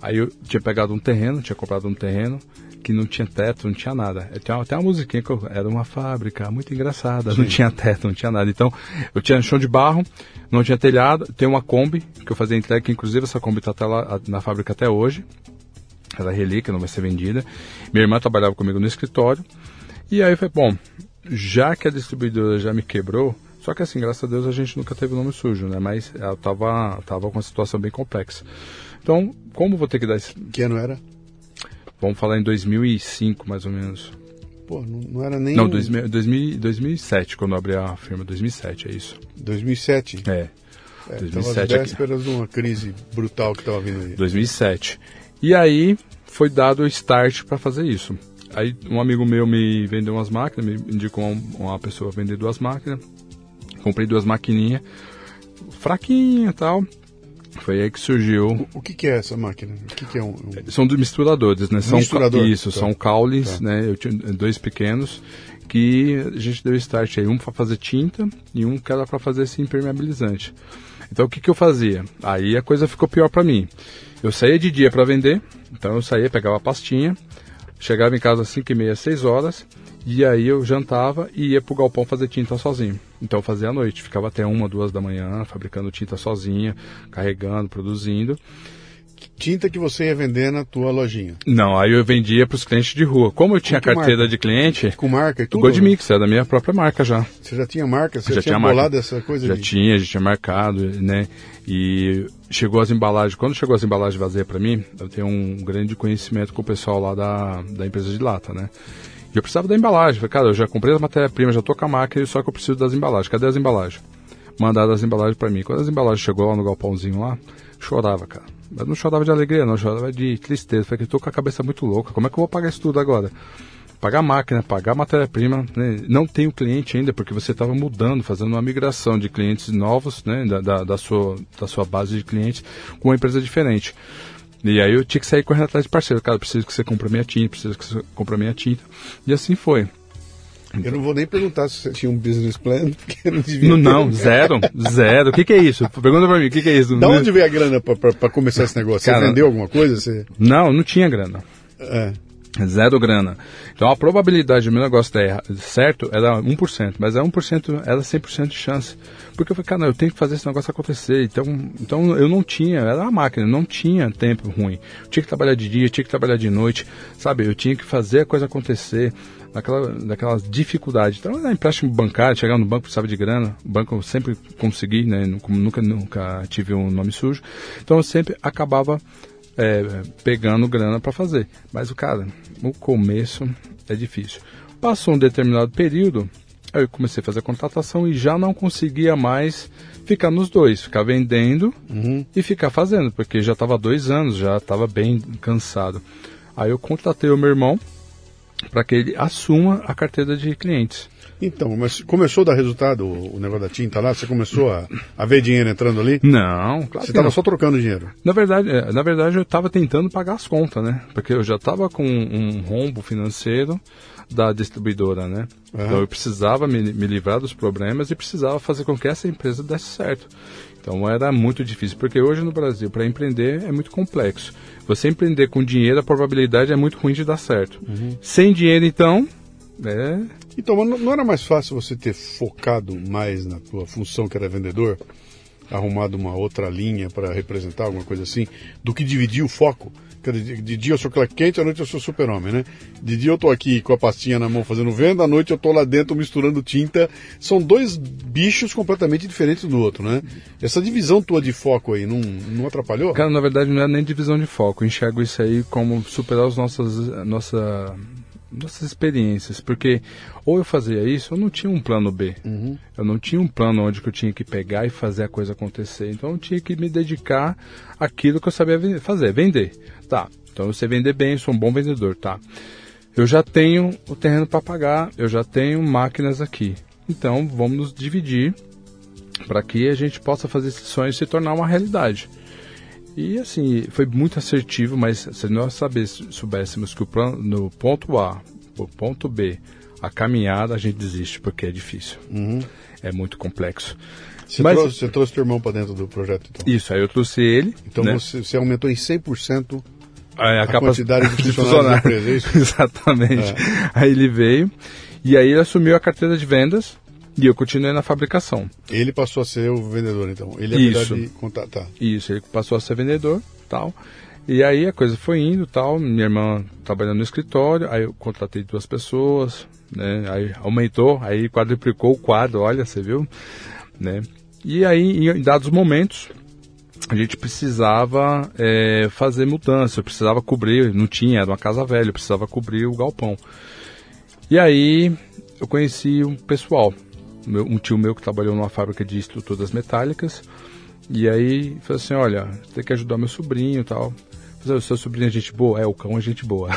Aí eu tinha pegado um terreno, tinha comprado um terreno que não tinha teto, não tinha nada. Eu tinha até uma musiquinha que eu, era uma fábrica muito engraçada, Sim. não tinha teto, não tinha nada. Então, eu tinha chão de barro, não tinha telhado, tem uma Kombi que eu fazia entrega, que inclusive essa Kombi está lá na fábrica até hoje. Ela é relíquia, não vai ser vendida. Minha irmã trabalhava comigo no escritório. E aí falei, bom, já que a distribuidora já me quebrou, só que assim, graças a Deus a gente nunca teve o nome sujo, né? Mas ela tava, tava com uma situação bem complexa. Então, como vou ter que dar esse... Que ano era? Vamos falar em 2005, mais ou menos. Pô, não, não era nem... Não, 2000, 2000, 2007, quando eu abri a firma, 2007, é isso. 2007? É. é 2007 às vésperas de uma crise brutal que estava vindo aí. 2007. E aí foi dado o start para fazer isso. Aí um amigo meu me vendeu umas máquinas, me indicou uma pessoa vender duas máquinas. Comprei duas maquininhas, fraquinha e tal. Foi aí que surgiu. O, que, que, é essa máquina? O que, que é um, um... São misturadores, né? São Misturador. Isso, tá. são caules, tá. né? Eu tinha dois pequenos que a gente deu start aí, um para fazer tinta e um que era para fazer esse impermeabilizante. Então o que, que eu fazia? Aí a coisa ficou pior para mim. Eu saía de dia para vender, então eu saía, pegava a pastinha, chegava em casa às 5 e meia, 6 horas, e aí eu jantava e ia pro galpão fazer tinta sozinho. Então eu fazia à noite, ficava até uma, duas da manhã fabricando tinta sozinha, carregando, produzindo. Tinta que você ia vender na tua lojinha? Não, aí eu vendia para os clientes de rua. Como eu tinha carteira marca? de cliente. Com marca e tudo? Gold Mix, é da minha própria marca já. Você já tinha marca? Você já, já tinha, bolado essa coisa? Já de... tinha, já tinha marcado, né? E chegou as embalagens. Quando chegou as embalagens vazias para mim, eu tenho um grande conhecimento com o pessoal lá da, da empresa de lata, né? E eu precisava da embalagem. Falei, cara, eu já comprei as matérias-primas, já tô com a máquina, só que eu preciso das embalagens. Cadê as embalagens? mandado as embalagens para mim. Quando as embalagens chegou lá no galpãozinho lá, chorava, cara. Eu não chorava de alegria, não, chorava de tristeza. Falei que estou com a cabeça muito louca. Como é que eu vou pagar isso tudo agora? Pagar máquina, pagar matéria-prima, né? não tem o cliente ainda, porque você estava mudando, fazendo uma migração de clientes novos, né? Da, da, da, sua, da sua base de clientes, com uma empresa diferente. E aí eu tinha que sair correndo atrás de parceiro. Cara, preciso que você compre minha tinta, preciso que você compre minha tinta. E assim foi. Eu não vou nem perguntar se você tinha um business plan, porque não devia Não, não zero, zero. O que, que é isso? Pergunta pra mim, o que, que é isso? Da onde veio a grana pra, pra, pra começar esse negócio? Cara, você vendeu alguma coisa? Você... Não, não tinha grana. É. Zero grana. Então a probabilidade do meu negócio dar certo era 1%, mas é 1%, era 100% de chance. Porque eu falei, cara, eu tenho que fazer esse negócio acontecer. Então, então eu não tinha, era uma máquina, não tinha tempo ruim. Eu tinha que trabalhar de dia, tinha que trabalhar de noite, sabe? Eu tinha que fazer a coisa acontecer naquela, naquelas dificuldades. Então, era empréstimo bancário, chegar no banco precisava de grana, o banco eu sempre consegui, né? Nunca, nunca tive um nome sujo. Então eu sempre acabava é, pegando grana para fazer. Mas o cara, o começo é difícil. Passou um determinado período, aí eu comecei a fazer contratação e já não conseguia mais ficar nos dois, ficar vendendo e ficar fazendo, porque já estava dois anos, já estava bem cansado. Aí eu contratei o meu irmão para que ele assuma a carteira de clientes. Então, mas começou a dar resultado o negócio da tinta lá? Você começou a, a ver dinheiro entrando ali? Não, claro Você estava só trocando dinheiro? Na verdade, é, na verdade eu estava tentando pagar as contas, né? Porque eu já estava com um rombo financeiro da distribuidora, né? Então eu precisava me, me livrar dos problemas e precisava fazer com que essa empresa desse certo. Então era muito difícil, porque hoje no Brasil, para empreender é muito complexo. Você empreender com dinheiro, a probabilidade é muito ruim de dar certo. Sem dinheiro, então, é, Então, não era mais fácil você ter focado mais na tua função que era vendedor, arrumado uma outra linha para representar alguma coisa assim, do que dividir o foco? De dia eu sou Clark Kent, à noite eu sou super-homem, né? De dia eu tô aqui com a pastinha na mão fazendo venda, à noite eu tô lá dentro misturando tinta. São dois bichos completamente diferentes do outro, né? Essa divisão tua de foco aí não, não atrapalhou? Cara, na verdade não é nem divisão de foco. Eu enxergo isso aí como superar as nossas, nossa, nossas experiências. Porque ou eu fazia isso, eu não tinha um plano B. Eu não tinha um plano onde eu tinha que pegar e fazer a coisa acontecer. Então eu tinha que me dedicar àquilo que eu sabia fazer, vender. Tá, então eu sei vender bem, eu sou um bom vendedor, tá. Eu já tenho o terreno para pagar, eu já tenho máquinas aqui. Então vamos nos dividir para que a gente possa fazer esse sonho se tornar uma realidade. E assim, foi muito assertivo, mas se nós soubéssemos que o plano, no ponto A, o ponto B, a caminhada, a gente desiste, porque é difícil. É muito complexo. Você, Mas- trouxe, você trouxe teu irmão para dentro do projeto, então? Isso, aí eu trouxe ele. Então né? você, você aumentou em 100% a, a quantidade de funcionários da empresa, é? Exatamente. Aí ele veio e aí ele assumiu a carteira de vendas e eu continuei na fabricação. Ele passou a ser o vendedor, então. Ele é Isso. de contar. Tá. Isso, ele passou a ser vendedor, tal. E aí a coisa foi indo, tal. Minha irmã trabalhando no escritório, aí eu contratei duas pessoas, né? Aí aumentou, aí quadruplicou o quadro, olha, você viu, né? E aí em dados momentos a gente precisava é, fazer mudança, eu precisava cobrir, não tinha, era uma casa velha, eu precisava cobrir o galpão. E aí eu conheci um pessoal, um tio meu que trabalhou numa fábrica de estruturas metálicas, e aí falou assim, olha, tem que ajudar meu sobrinho e tal. O seu sobrinho é gente boa? É, o cão é gente boa.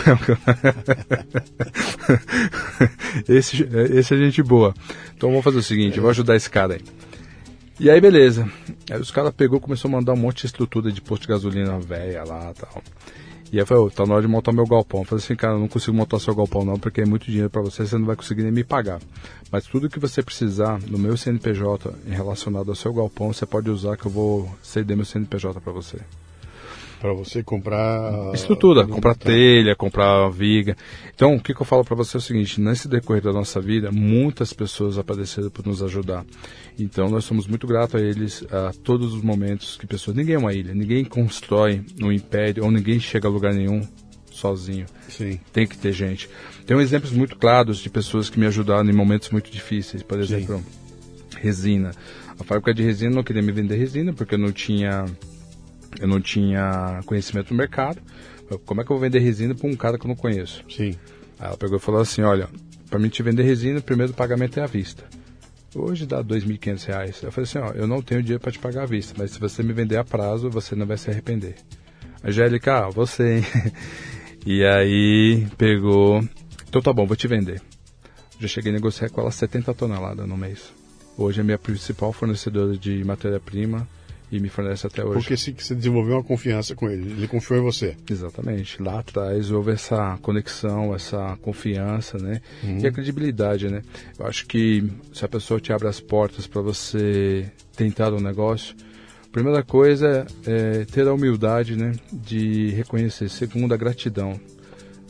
esse, esse é gente boa. Então vamos fazer o seguinte, eu vou ajudar esse cara aí. E aí, beleza. Aí os caras pegou começou a mandar um monte de estrutura de posto de gasolina velha lá e tal. E aí falou, "Ô, tá na hora de montar meu galpão. Eu falei assim, cara, não consigo montar seu galpão não, porque é muito dinheiro para você, você não vai conseguir nem me pagar. Mas tudo que você precisar no meu CNPJ relacionado ao seu galpão, você pode usar que eu vou ceder meu CNPJ para você. Para você comprar. Estrutura, Tá. comprar telha, comprar viga. Então, o que, que eu falo para você é o seguinte: nesse decorrer da nossa vida, muitas pessoas apareceram por nos ajudar. Então, nós somos muito gratos a eles a todos os momentos que pessoas. Ninguém é uma ilha, ninguém constrói um império ou ninguém chega a lugar nenhum sozinho. Sim. Tem que ter gente. Tem exemplos muito claros de pessoas que me ajudaram em momentos muito difíceis. Por exemplo, resina. A fábrica de resina não queria me vender resina porque eu não tinha eu não tinha conhecimento do mercado. Como é que eu vou vender resina para um cara que eu não conheço? Sim. Aí ela pegou e falou assim: olha, para mim te vender resina, o primeiro pagamento é à vista. Hoje dá R$ 2.500. Eu falei assim, ó, eu não tenho dinheiro para te pagar à vista, mas se você me vender a prazo, você não vai se arrepender. Angélica, ah, você, hein? e aí pegou, então tá bom, vou te vender. Já cheguei a negociar com ela 70 toneladas no mês. Hoje é minha principal fornecedora de matéria-prima e me fornece até hoje. Porque se você desenvolveu uma confiança com ele, ele confiou em você. Exatamente. Lá atrás houve essa conexão, essa confiança, né? Uhum. E a credibilidade, né? Eu acho que se a pessoa te abre as portas para você tentar um negócio, a primeira coisa é ter a humildade, né? De reconhecer. Segundo, a gratidão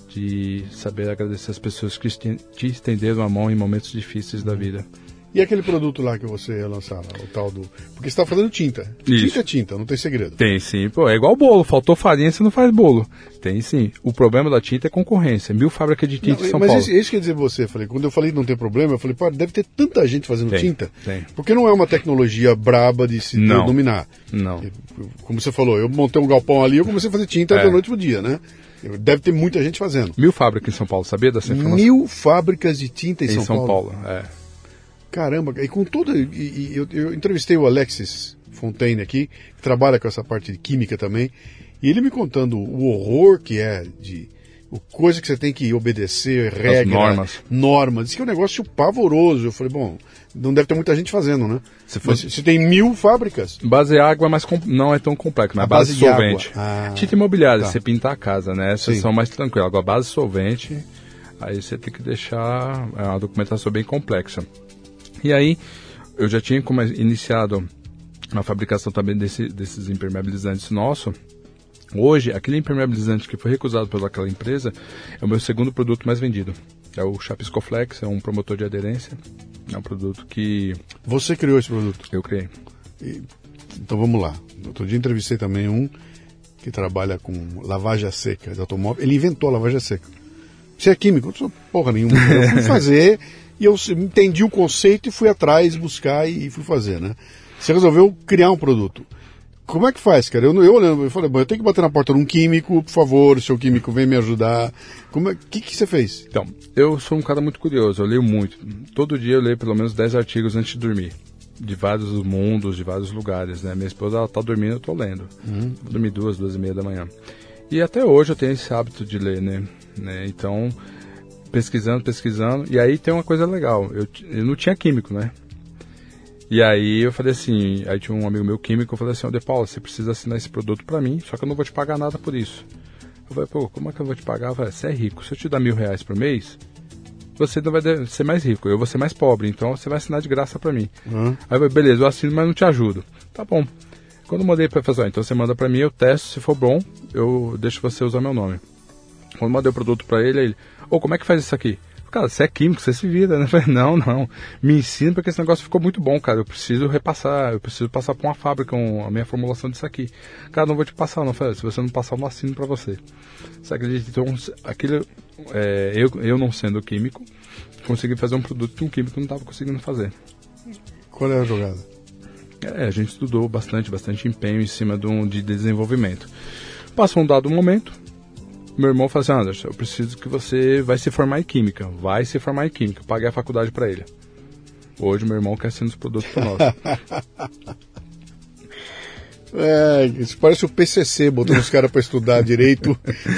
de saber agradecer as pessoas que te estenderam a mão em momentos difíceis da vida. E aquele produto lá que você ia lançar, o tal do. Porque você está fazendo tinta. Isso. Tinta é tinta, não tem segredo. Tem sim. Pô, é igual bolo. Faltou farinha, você não faz bolo. Tem sim. O problema da tinta é concorrência. Mil fábricas de tinta não, em São mas Paulo. Mas isso, quer dizer você. Falei, quando eu falei que não tem problema, eu falei, pô, deve ter tanta gente fazendo tem, tinta. Tem. Porque não é uma tecnologia braba de se não. dominar. Não. Como você falou, eu montei um galpão ali eu comecei a fazer tinta é. da noite pro dia, né? Deve ter muita gente fazendo. Mil fábricas em São Paulo, sabia dessa informação? Mil fábricas de tinta em, em São, São Paulo. Paulo é. Caramba, e com todo. E, e, eu, eu, entrevistei o Alexis Fontaine aqui, que trabalha com essa parte de química também, e ele me contando o horror que é de. O coisa que você tem que obedecer, regras, normas. normas. Diz que é um negócio pavoroso. Eu falei, bom, não deve ter muita gente fazendo, né? Se, for... se tem mil fábricas. Base água é mais com... não é tão complexo, mas a base, base solvente. Ah, Tinta imobiliária, tá. você pinta a casa, né? Essas Sim. são mais tranquilas. Agora, base solvente, aí você tem que deixar é uma documentação bem complexa. E aí, eu já tinha iniciado a fabricação também desse, desses impermeabilizantes nosso. Hoje, aquele impermeabilizante que foi recusado pelaquela empresa é o meu segundo produto mais vendido. É o Chapiscoflex, é um promotor de aderência. É um produto que. Você criou esse produto? Eu criei. E, então vamos lá. Outro dia entrevistei também um que trabalha com lavagem seca de automóvel. Ele inventou a lavagem seca. Você é químico? Eu não sou porra nenhuma. Eu fui fazer e eu entendi o conceito e fui atrás buscar e fui fazer, né? Você resolveu criar um produto. Como é que faz, cara? Eu, eu olhando, eu falei, bom, eu tenho que bater na porta de um químico, por favor, seu químico vem me ajudar. Como é, que que você fez? Então, eu sou um cara muito curioso, eu leio muito. Todo dia eu leio pelo menos 10 artigos antes de dormir. De vários mundos, de vários lugares, né? Minha esposa, ela tá dormindo, eu tô lendo. Uhum. Vou dormir duas, duas e meia da manhã. E até hoje eu tenho esse hábito de ler, né? né? Então, pesquisando, pesquisando. E aí tem uma coisa legal. Eu, eu não tinha químico, né? E aí eu falei assim, aí tinha um amigo meu químico, eu falei assim, ó, De Paula, você precisa assinar esse produto para mim, só que eu não vou te pagar nada por isso. Eu falei, pô, como é que eu vou te pagar? Eu falei, você é rico, se eu te dar mil reais por mês, você não vai ser mais rico, eu vou ser mais pobre, então você vai assinar de graça para mim. Uhum. Aí eu falei, beleza, eu assino, mas não te ajudo. Tá bom. Quando eu mandei para fazer, ó, então você manda para mim, eu testo, se for bom, eu deixo você usar meu nome. Quando eu mandei o produto para ele, ele, oh, como é que faz isso aqui? Cara, você é químico, você se vira, né? Eu falei, não, não, me ensina porque esse negócio ficou muito bom, cara. Eu preciso repassar, eu preciso passar para uma fábrica um, a minha formulação disso aqui. Cara, não vou te passar, não. Eu falei, se você não passar, eu não assino para você. Você acredita? Então, aquele, é, eu, eu não sendo químico, consegui fazer um produto que um químico não estava conseguindo fazer. Qual é a jogada? É, a gente estudou bastante, bastante empenho em cima de, um, de desenvolvimento. Passou um dado momento, meu irmão falou assim, Anderson, eu preciso que você vai se formar em química, vai se formar em química, eu paguei a faculdade para ele. Hoje meu irmão quer assinar os produtos para nós. É, isso parece o PCC, botando os caras para estudar direito,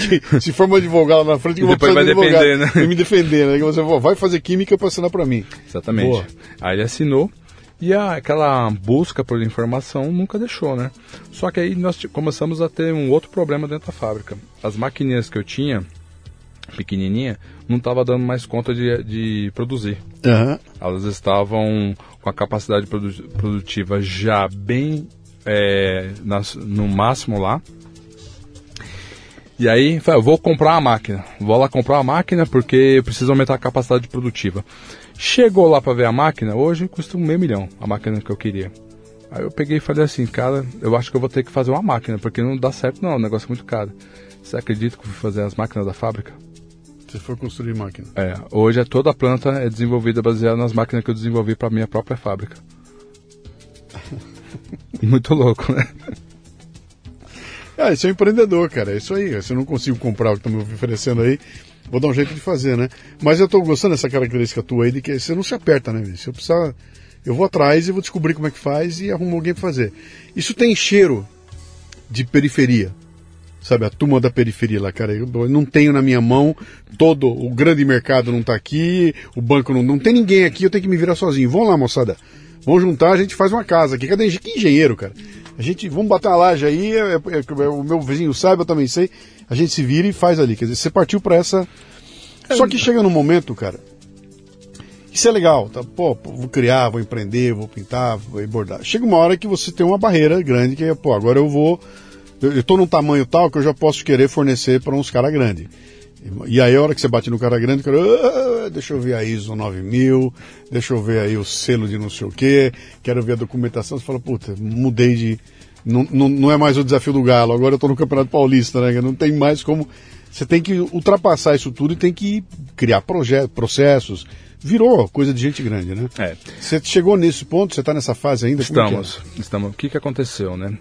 que se forma advogado lá na frente, que eu vou depois vai de defender, advogado, né? me defender, né? Que você vai fazer química para assinar para mim. Exatamente. Boa. Aí ele assinou e a, aquela busca por informação nunca deixou, né? Só que aí nós começamos a ter um outro problema dentro da fábrica. As maquininhas que eu tinha, pequenininha, não estava dando mais conta de, de produzir. Uhum. Elas estavam com a capacidade produ produtiva já bem é, nas, no máximo lá. E aí, eu vou comprar uma máquina. Vou lá comprar uma máquina porque eu preciso aumentar a capacidade produtiva. Chegou lá para ver a máquina, hoje custa um meio milhão a máquina que eu queria. Aí eu peguei e falei assim, cara, eu acho que eu vou ter que fazer uma máquina, porque não dá certo não, o negócio é muito caro. Você acredita que eu fui fazer as máquinas da fábrica? Você foi construir máquina? É, hoje é toda a planta é desenvolvida baseada nas máquinas que eu desenvolvi para minha própria fábrica. muito louco, né? Ah, isso é um empreendedor, cara. É isso aí. Se eu não consigo comprar o que estão me oferecendo aí, vou dar um jeito de fazer, né? Mas eu estou gostando dessa característica tua aí de que você não se aperta, né? Se eu precisar Eu vou atrás e vou descobrir como é que faz e arrumo alguém para fazer. Isso tem cheiro de periferia. Sabe, a turma da periferia lá, cara. Eu não tenho na minha mão todo. O grande mercado não tá aqui, o banco não. Não tem ninguém aqui, eu tenho que me virar sozinho. Vamos lá, moçada. Vamos juntar, a gente faz uma casa aqui. Cadê que engenheiro, cara? A gente, vamos bater uma laje aí, é, é, é, o meu vizinho sabe, eu também sei. A gente se vira e faz ali. Quer dizer, você partiu para essa. Só que chega num momento, cara, isso é legal, tá? Pô, vou criar, vou empreender, vou pintar, vou bordar. Chega uma hora que você tem uma barreira grande que é, pô, agora eu vou. Eu, estou num tamanho tal que eu já posso querer fornecer para uns caras grandes. E aí a hora que você bate no cara grande, o cara, ah, deixa eu ver a ISO 9000, deixa eu ver aí o selo de não sei o quê, quero ver a documentação. Você fala, puta, mudei de. Não, não, não é mais o desafio do Galo, agora eu estou no Campeonato Paulista, né? Não tem mais como. Você tem que ultrapassar isso tudo e tem que criar projetos, processos, virou coisa de gente grande, né? É. Você chegou nesse ponto, você está nessa fase ainda? É? Estamos, é? estamos. O que, que aconteceu, né?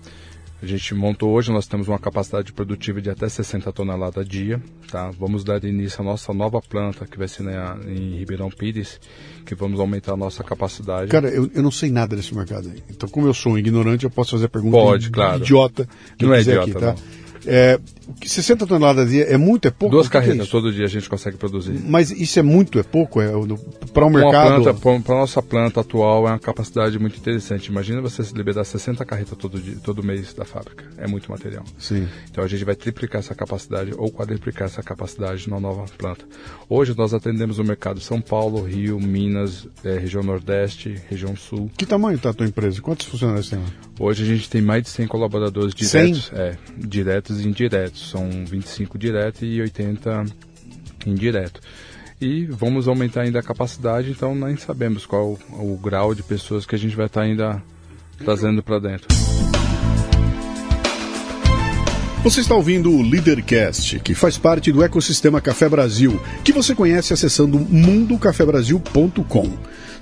A gente montou hoje, nós temos uma capacidade produtiva de até 60 toneladas a dia, tá? Vamos dar início à nossa nova planta, que vai ser na, em Ribeirão Pires, que vamos aumentar a nossa capacidade. Cara, eu, eu não sei nada desse mercado aí. Então, como eu sou um ignorante, eu posso fazer a pergunta Pode, claro. idiota que não é idiota, aqui, tá? Não. É, 60 toneladas dia é muito, é pouco? Duas carretas é todo dia a gente consegue produzir. Mas isso é muito, é pouco? É, para o um mercado? Para a nossa planta atual é uma capacidade muito interessante. Imagina você liberar 60 carretas todo, dia, todo mês da fábrica. É muito material. Sim. Então a gente vai triplicar essa capacidade ou quadriplicar essa capacidade na nova planta. Hoje nós atendemos o mercado São Paulo, Rio, Minas, é, região Nordeste, região Sul. Que tamanho está a tua empresa? Quantos funcionários tem lá? Hoje a gente tem mais de 100 colaboradores diretos. 100? É, diretos indiretos. São 25 direto e 80 indireto. E vamos aumentar ainda a capacidade, então nem sabemos qual o, o grau de pessoas que a gente vai estar ainda trazendo para dentro. Você está ouvindo o Leadercast, que faz parte do ecossistema Café Brasil, que você conhece acessando mundocafebrasil.com.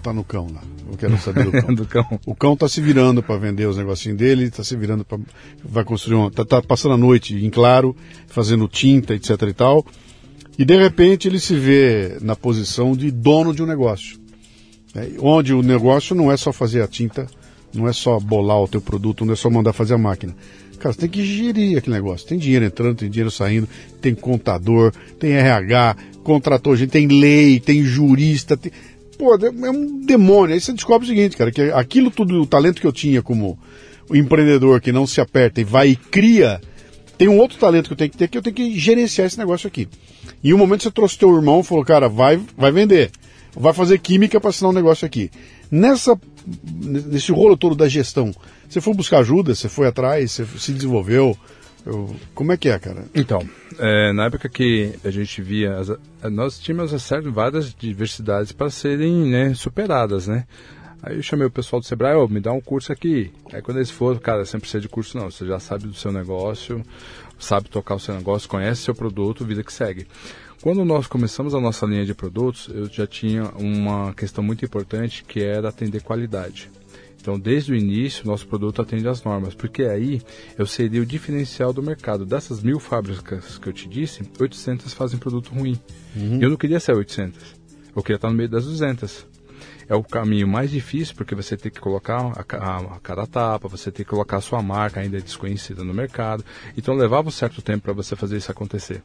vou votar no cão lá. Eu quero saber do cão. do cão. O cão tá se virando para vender os negocinhos dele, tá se virando para vai construir uma, tá, tá, passando a noite em claro, fazendo tinta, etc e tal. E de repente ele se vê na posição de dono de um negócio. É, onde o negócio não é só fazer a tinta, não é só bolar o teu produto, não é só mandar fazer a máquina. Cara, você tem que gerir aquele negócio. Tem dinheiro entrando, tem dinheiro saindo, tem contador, tem RH, contratou gente, tem lei, tem jurista, tem pô, é um demônio. Aí você descobre o seguinte, cara, que aquilo tudo, o talento que eu tinha como empreendedor que não se aperta e vai e cria, tem um outro talento que eu tenho que ter, que eu tenho que gerenciar esse negócio aqui. E um momento você trouxe teu irmão e falou, cara, vai, vai vender. Vai fazer química para assinar um negócio aqui. Nessa, nesse rolo todo da gestão, você foi buscar ajuda, você foi atrás, você se desenvolveu, eu, como é que é, cara? Então, é, na época que a gente via, as, nós tínhamos acesso várias diversidades para serem né, superadas, né? Aí eu chamei o pessoal do Sebrae, oh, me dá um curso aqui. Aí quando eles foram, cara, sempre precisa de curso não, você já sabe do seu negócio, sabe tocar o seu negócio, conhece seu produto, vida que segue. Quando nós começamos a nossa linha de produtos, eu já tinha uma questão muito importante que era atender qualidade. Então, desde o início, nosso produto atende às normas, porque aí eu seria o diferencial do mercado. Dessas mil fábricas que eu te disse, 800 fazem produto ruim. Uhum. Eu não queria ser 800, eu queria estar no meio das 200. É o caminho mais difícil, porque você tem que colocar a, a, a cara tapa, você tem que colocar a sua marca ainda desconhecida no mercado. Então, levava um certo tempo para você fazer isso acontecer.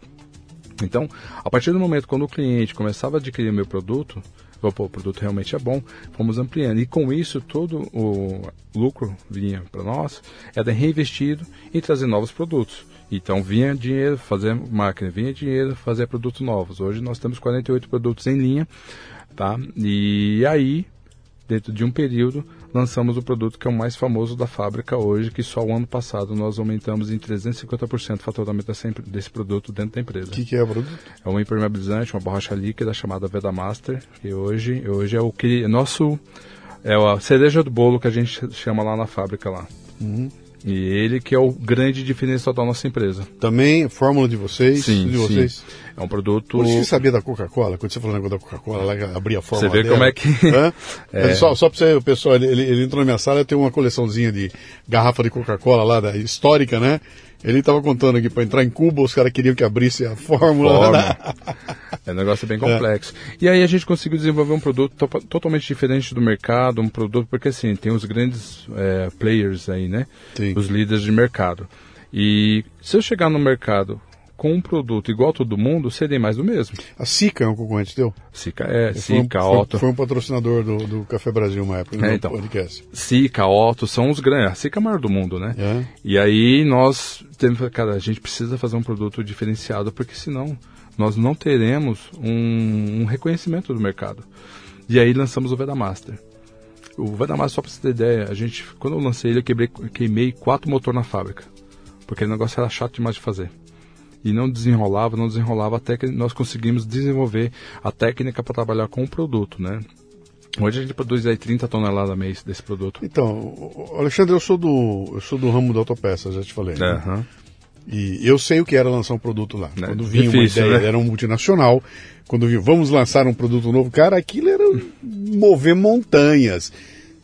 Então, a partir do momento quando o cliente começava a adquirir meu produto, Pô, o produto realmente é bom, fomos ampliando. E com isso, todo o lucro vinha para nós, era reinvestido em trazer novos produtos. Então vinha dinheiro, fazer máquina, vinha dinheiro, fazer produtos novos. Hoje nós temos 48 produtos em linha, tá? E aí dentro de um período, lançamos o produto que é o mais famoso da fábrica hoje, que só o ano passado nós aumentamos em 350% o faturamento desse, produto dentro da empresa. O que, que, é o produto? É um impermeabilizante, uma borracha líquida chamada Vedamaster, que hoje, hoje é o que nosso é a cereja do bolo que a gente chama lá na fábrica lá. Uhum. E ele que é o grande diferencial da nossa empresa. Também fórmula de vocês? Sim, de vocês. Sim. É um produto. Você sabia da Coca-Cola? Quando você falou negócio da Coca-Cola, lá abria a fórmula. Você vê dela. como é que. é. Só, só para você, o pessoal, ele, ele entrou na minha sala, tem uma coleçãozinha de garrafa de Coca-Cola lá, da, histórica, né? Ele estava contando aqui para entrar em Cuba, os caras queriam que abrisse a fórmula. Né? É um negócio bem complexo. É. E aí a gente conseguiu desenvolver um produto to totalmente diferente do mercado, um produto porque assim tem os grandes é, players aí, né? Sim. Os líderes de mercado. E se eu chegar no mercado com um produto igual a todo mundo, seria mais do mesmo. A Sica é um concorrente teu? Sica é, Sica, um, Otto. Foi, foi, um patrocinador do, do Café Brasil uma época, é, então, podcast. Sica, Otto, são os grandes. A Sica é a maior do mundo, né? É. E aí nós temos, cara, a gente precisa fazer um produto diferenciado, porque senão nós não teremos um, um reconhecimento do mercado. E aí lançamos o Vedamaster. O Vedamaster, só para você ter ideia, a gente, quando eu lancei ele, eu quebrei, queimei quatro motores na fábrica. Porque o negócio era chato demais de fazer e não desenrolava, não desenrolava até que nós conseguimos desenvolver a técnica para trabalhar com o produto, né? Hoje a gente produz aí 30 toneladas mês desse produto. Então, Alexandre, eu sou do, eu sou do ramo da autopeça, já te falei. Né? Uhum. E eu sei o que era lançar um produto lá. É, Quando vinha difícil, uma ideia, né? era um multinacional. Quando vinha, vamos lançar um produto novo, cara, aquilo era mover montanhas.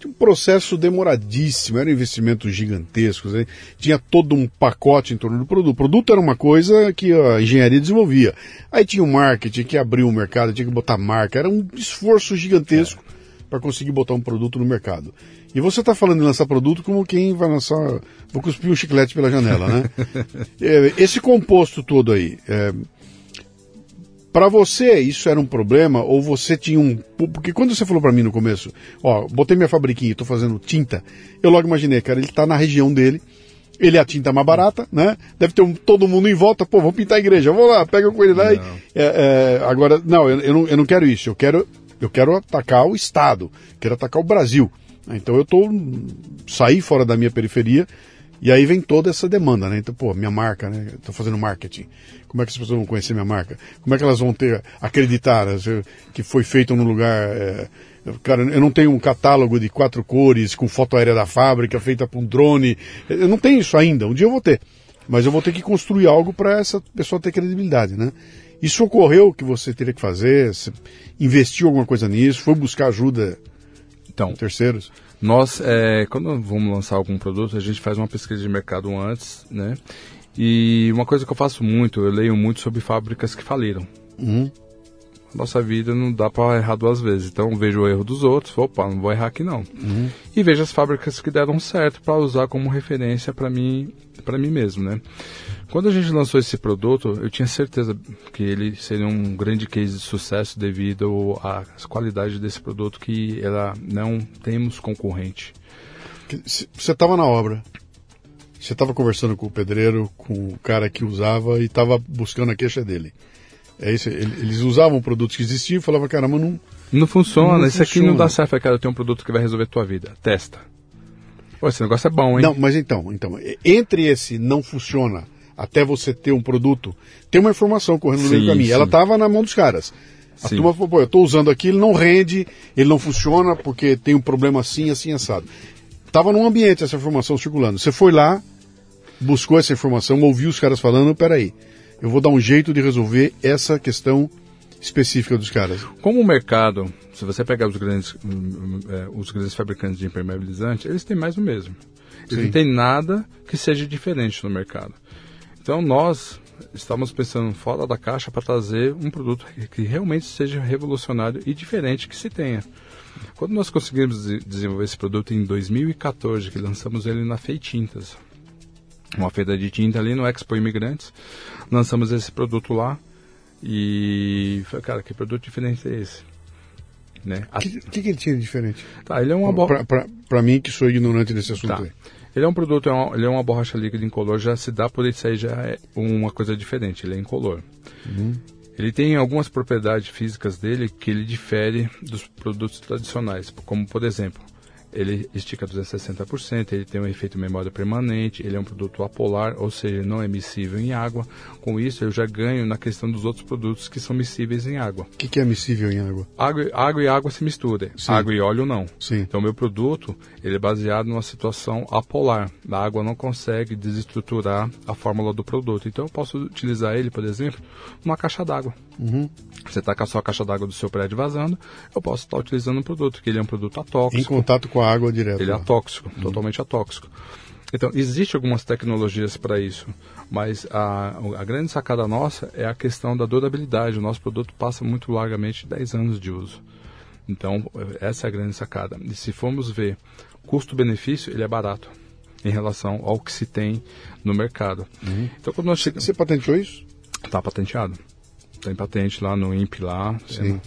Um processo demoradíssimo, era um investimento gigantesco. Né? Tinha todo um pacote em torno do produto. O produto era uma coisa que a engenharia desenvolvia. Aí tinha o marketing, que abriu o mercado, tinha que botar marca. Era um esforço gigantesco é. para conseguir botar um produto no mercado. E você está falando de lançar produto como quem vai lançar. Vou cuspir um chiclete pela janela, né? Esse composto todo aí. É, para você isso era um problema ou você tinha um porque quando você falou para mim no começo, ó, botei minha fabriquinha, estou fazendo tinta, eu logo imaginei, cara, ele está na região dele, ele é a tinta mais barata, né? Deve ter um, todo mundo em volta, pô, vou pintar a igreja, vou lá, pega com ele lá. E, é, é, agora, não eu, eu não, eu não quero isso, eu quero, eu quero atacar o Estado, quero atacar o Brasil. Então eu tô saí fora da minha periferia e aí vem toda essa demanda, né? Então, pô, minha marca, né? Estou fazendo marketing. Como é que as pessoas vão conhecer minha marca? Como é que elas vão ter, acreditar né, que foi feito num lugar. É... Cara, eu não tenho um catálogo de quatro cores com foto aérea da fábrica feita por um drone. Eu não tenho isso ainda. Um dia eu vou ter. Mas eu vou ter que construir algo para essa pessoa ter credibilidade, né? Isso ocorreu que você teria que fazer? Você investiu alguma coisa nisso? Foi buscar ajuda então, em terceiros? Nós, é, quando vamos lançar algum produto, a gente faz uma pesquisa de mercado antes, né? E uma coisa que eu faço muito, eu leio muito sobre fábricas que faliram. Uhum. Nossa vida não dá para errar duas vezes. Então vejo o erro dos outros, opa, não vou errar aqui não. Uhum. E vejo as fábricas que deram certo para usar como referência para mim, para mim mesmo, né? Quando a gente lançou esse produto, eu tinha certeza que ele seria um grande case de sucesso devido à qualidade desse produto que ela não temos concorrente. Você estava na obra, você estava conversando com o pedreiro, com o cara que usava e estava buscando a queixa dele. É isso, eles usavam produtos que existiam e falavam, caramba, não. Não funciona, Não isso aqui funciona. não dá certo. Cara, eu tenho um produto que vai resolver a tua vida. Testa. Pô, esse negócio é bom, hein? Não, mas então, então, entre esse não funciona até você ter um produto, tem uma informação correndo no meio do caminho. sim. Ela estava na mão dos caras. A Sim. turma falou, pô, eu estou usando aqui, ele não rende, ele não funciona porque tem um problema assim, assim, assado. Tava num ambiente essa informação circulando. Você foi lá, buscou essa informação, ouviu os caras falando, peraí, eu vou dar um jeito de resolver essa questão específica dos caras. Como o mercado, se você pegar os grandes, hum, hum, é, os grandes fabricantes de impermeabilizante, eles têm mais o mesmo. Eles Sim. não têm nada que seja diferente no mercado. Então nós estamos pensando fora da caixa para trazer um produto que- realmente seja revolucionário e diferente que se tenha. Quando nós conseguimos de- desenvolver esse produto em 2014, que lançamos ele na Feitintas, uma feira de tinta ali no Expo Imigrantes, lançamos esse produto lá e falei, cara, que produto diferente é esse? Né? O que, que, que ele tinha de diferente? Tá, ele é uma borracha. Para mim, que sou ignorante desse assunto Tá. aí. Ele é um produto, é uma- ele é uma borracha líquida incolor, já se dá por isso aí já é uma coisa diferente, ele é incolor. Uhum. Ele tem algumas propriedades físicas dele que ele difere dos produtos tradicionais, como por exemplo, ele estica 260%, ele tem um efeito memória permanente, ele é um produto apolar, ou seja, não é miscível em água. Com isso, eu já ganho na questão dos outros produtos que são miscíveis em água. O que, que, é miscível em água? Água, água e água se misturam, água e óleo não. Sim. Então, meu produto ele é baseado numa situação apolar. A água não consegue desestruturar a fórmula do produto. Então, eu posso utilizar ele, por exemplo, numa caixa d'água. Uhum. Você está com a sua caixa d'água do seu prédio vazando, eu posso estar utilizando um produto, que ele é um produto atóxico. Em contato com a água direto. Ele é atóxico, uhum. totalmente atóxico. Então, existem algumas tecnologias para isso, mas a, a grande sacada nossa é a questão da durabilidade. O nosso produto passa muito largamente 10 anos de uso. Então, essa é a grande sacada. E se formos ver custo-benefício, ele é barato em relação ao que se tem no mercado. Uhum. Então, quando nós chegamos... Você patenteou isso? Está patenteado. Tem patente lá no INPE lá. Sim.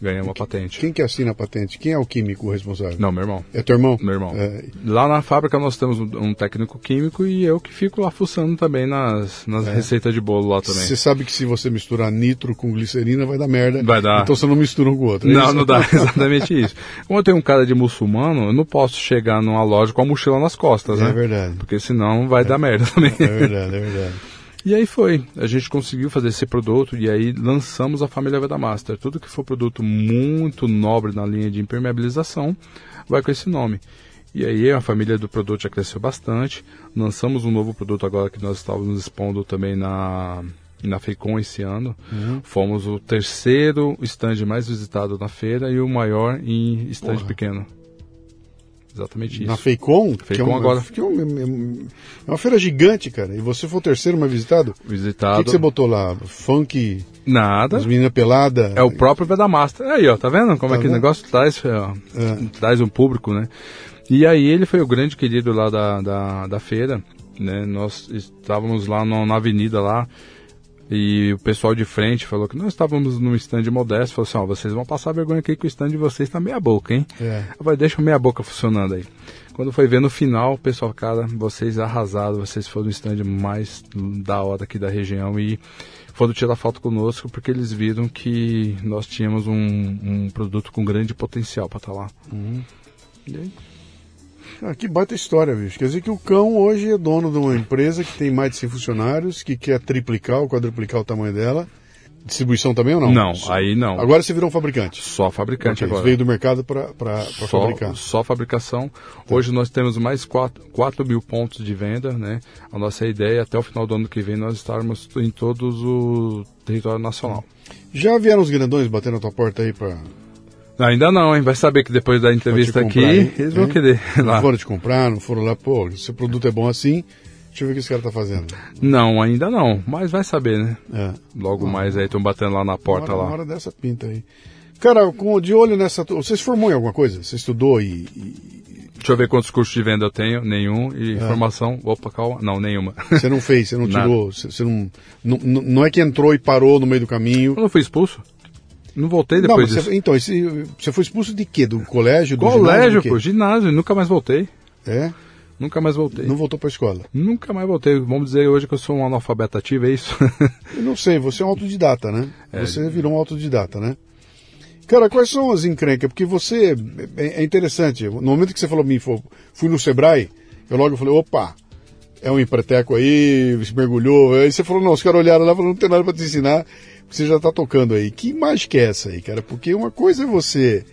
Ganhei uma patente. Quem que assina a patente? Quem é o químico responsável? Não, meu irmão. É teu irmão? Meu irmão. É... Lá na fábrica nós temos um, técnico químico e eu que fico lá fuçando também nas, nas é. receitas de bolo lá também. Você sabe que se você misturar nitro com glicerina vai dar merda. Vai dar. Então você não mistura um com o outro. É não, isso? não dá. Exatamente isso. Como eu tenho um cara de muçulmano, eu não posso chegar numa loja com a mochila nas costas, é né? É verdade. Porque senão vai dar merda também. É verdade, é verdade. E aí foi, a gente conseguiu fazer esse produto e aí lançamos a família Veda Master. Tudo que for produto muito nobre na linha de impermeabilização vai com esse nome. E aí a família do produto já cresceu bastante. Lançamos um novo produto agora que nós estávamos expondo também na na FEICOM esse ano. Uhum. Fomos o terceiro stand mais visitado na feira e o maior em stand Porra. pequeno. Exatamente isso. Na Feicom? Feicom que é uma, agora. Que é, uma, é uma feira gigante, cara. E você foi o terceiro mais visitado? Visitado. O que, que você botou lá? Funk? Nada. As meninas peladas? É o próprio Vedamaster. Aí, ó, tá vendo como tá é que o negócio traz, ó, é. traz um público, né? E aí ele foi o grande querido lá da, da, da feira, né? Nós estávamos lá no, na avenida lá, e o pessoal de frente falou que nós estávamos num stand modesto. Falou assim: ó, vocês vão passar vergonha aqui que o stand de vocês está meia boca, hein? É. Eu falei: deixa o meia boca funcionando aí. Quando foi ver no final, o pessoal, cara, vocês arrasaram, vocês foram o stand mais da hora aqui da região e foram tirar foto conosco porque eles viram que nós tínhamos um, um produto com grande potencial para estar tá lá. Uhum. E aí? Ah, que baita história, bicho. Quer dizer que o cão hoje é dono de uma empresa que tem mais de 100 funcionários, que quer triplicar ou quadruplicar o tamanho dela. Distribuição também ou não? Não, aí não. Agora você virou um fabricante? Só fabricante okay, agora. veio do mercado para fabricar? Só fabricação. Tá. Hoje nós temos mais 4, 4 mil pontos de venda, né? A nossa ideia é até o final do ano que vem nós estarmos em todos o território nacional. Já vieram os grandões batendo na tua porta aí para Ainda não, hein? Vai saber que depois da entrevista aqui, hein? eles vão hein? querer. Lá. Não foram te comprar, não foram lá, pô, se o produto é bom assim, deixa eu ver o que esse cara tá fazendo. Não, ainda não, mas vai saber, né? É. Logo mais aí, estão batendo lá na porta uma hora, lá. Uma hora dessa pinta aí. Cara, com, de olho nessa. Você se formou em alguma coisa? Você estudou e, e... Deixa eu ver quantos cursos de venda eu tenho. Nenhum. E é. formação, opa, calma. Não, nenhuma. Você não fez, você não tirou. Você, você não, não. Não é que entrou e parou no meio do caminho. Eu não fui expulso. Não voltei depois não, disso. Você, então, esse, você foi expulso de quê? Do colégio? Do colégio, ginásio, pô, ginásio. Nunca mais voltei. É? Nunca mais voltei. Não voltou para a escola? Nunca mais voltei. Vamos dizer hoje que eu sou um analfabeto ativo, é isso? eu não sei, você é um autodidata, né? É, você virou um autodidata, né? Cara, quais são as encrencas? Porque você. É, é interessante. No momento que você falou para mim, fui no Sebrae, eu logo falei, opa, é um empreteco aí, se mergulhou. Aí você falou, não, os caras olharam lá e falaram, não tem nada para te ensinar você já está tocando aí. Que mágica é essa aí, cara? Porque uma coisa é você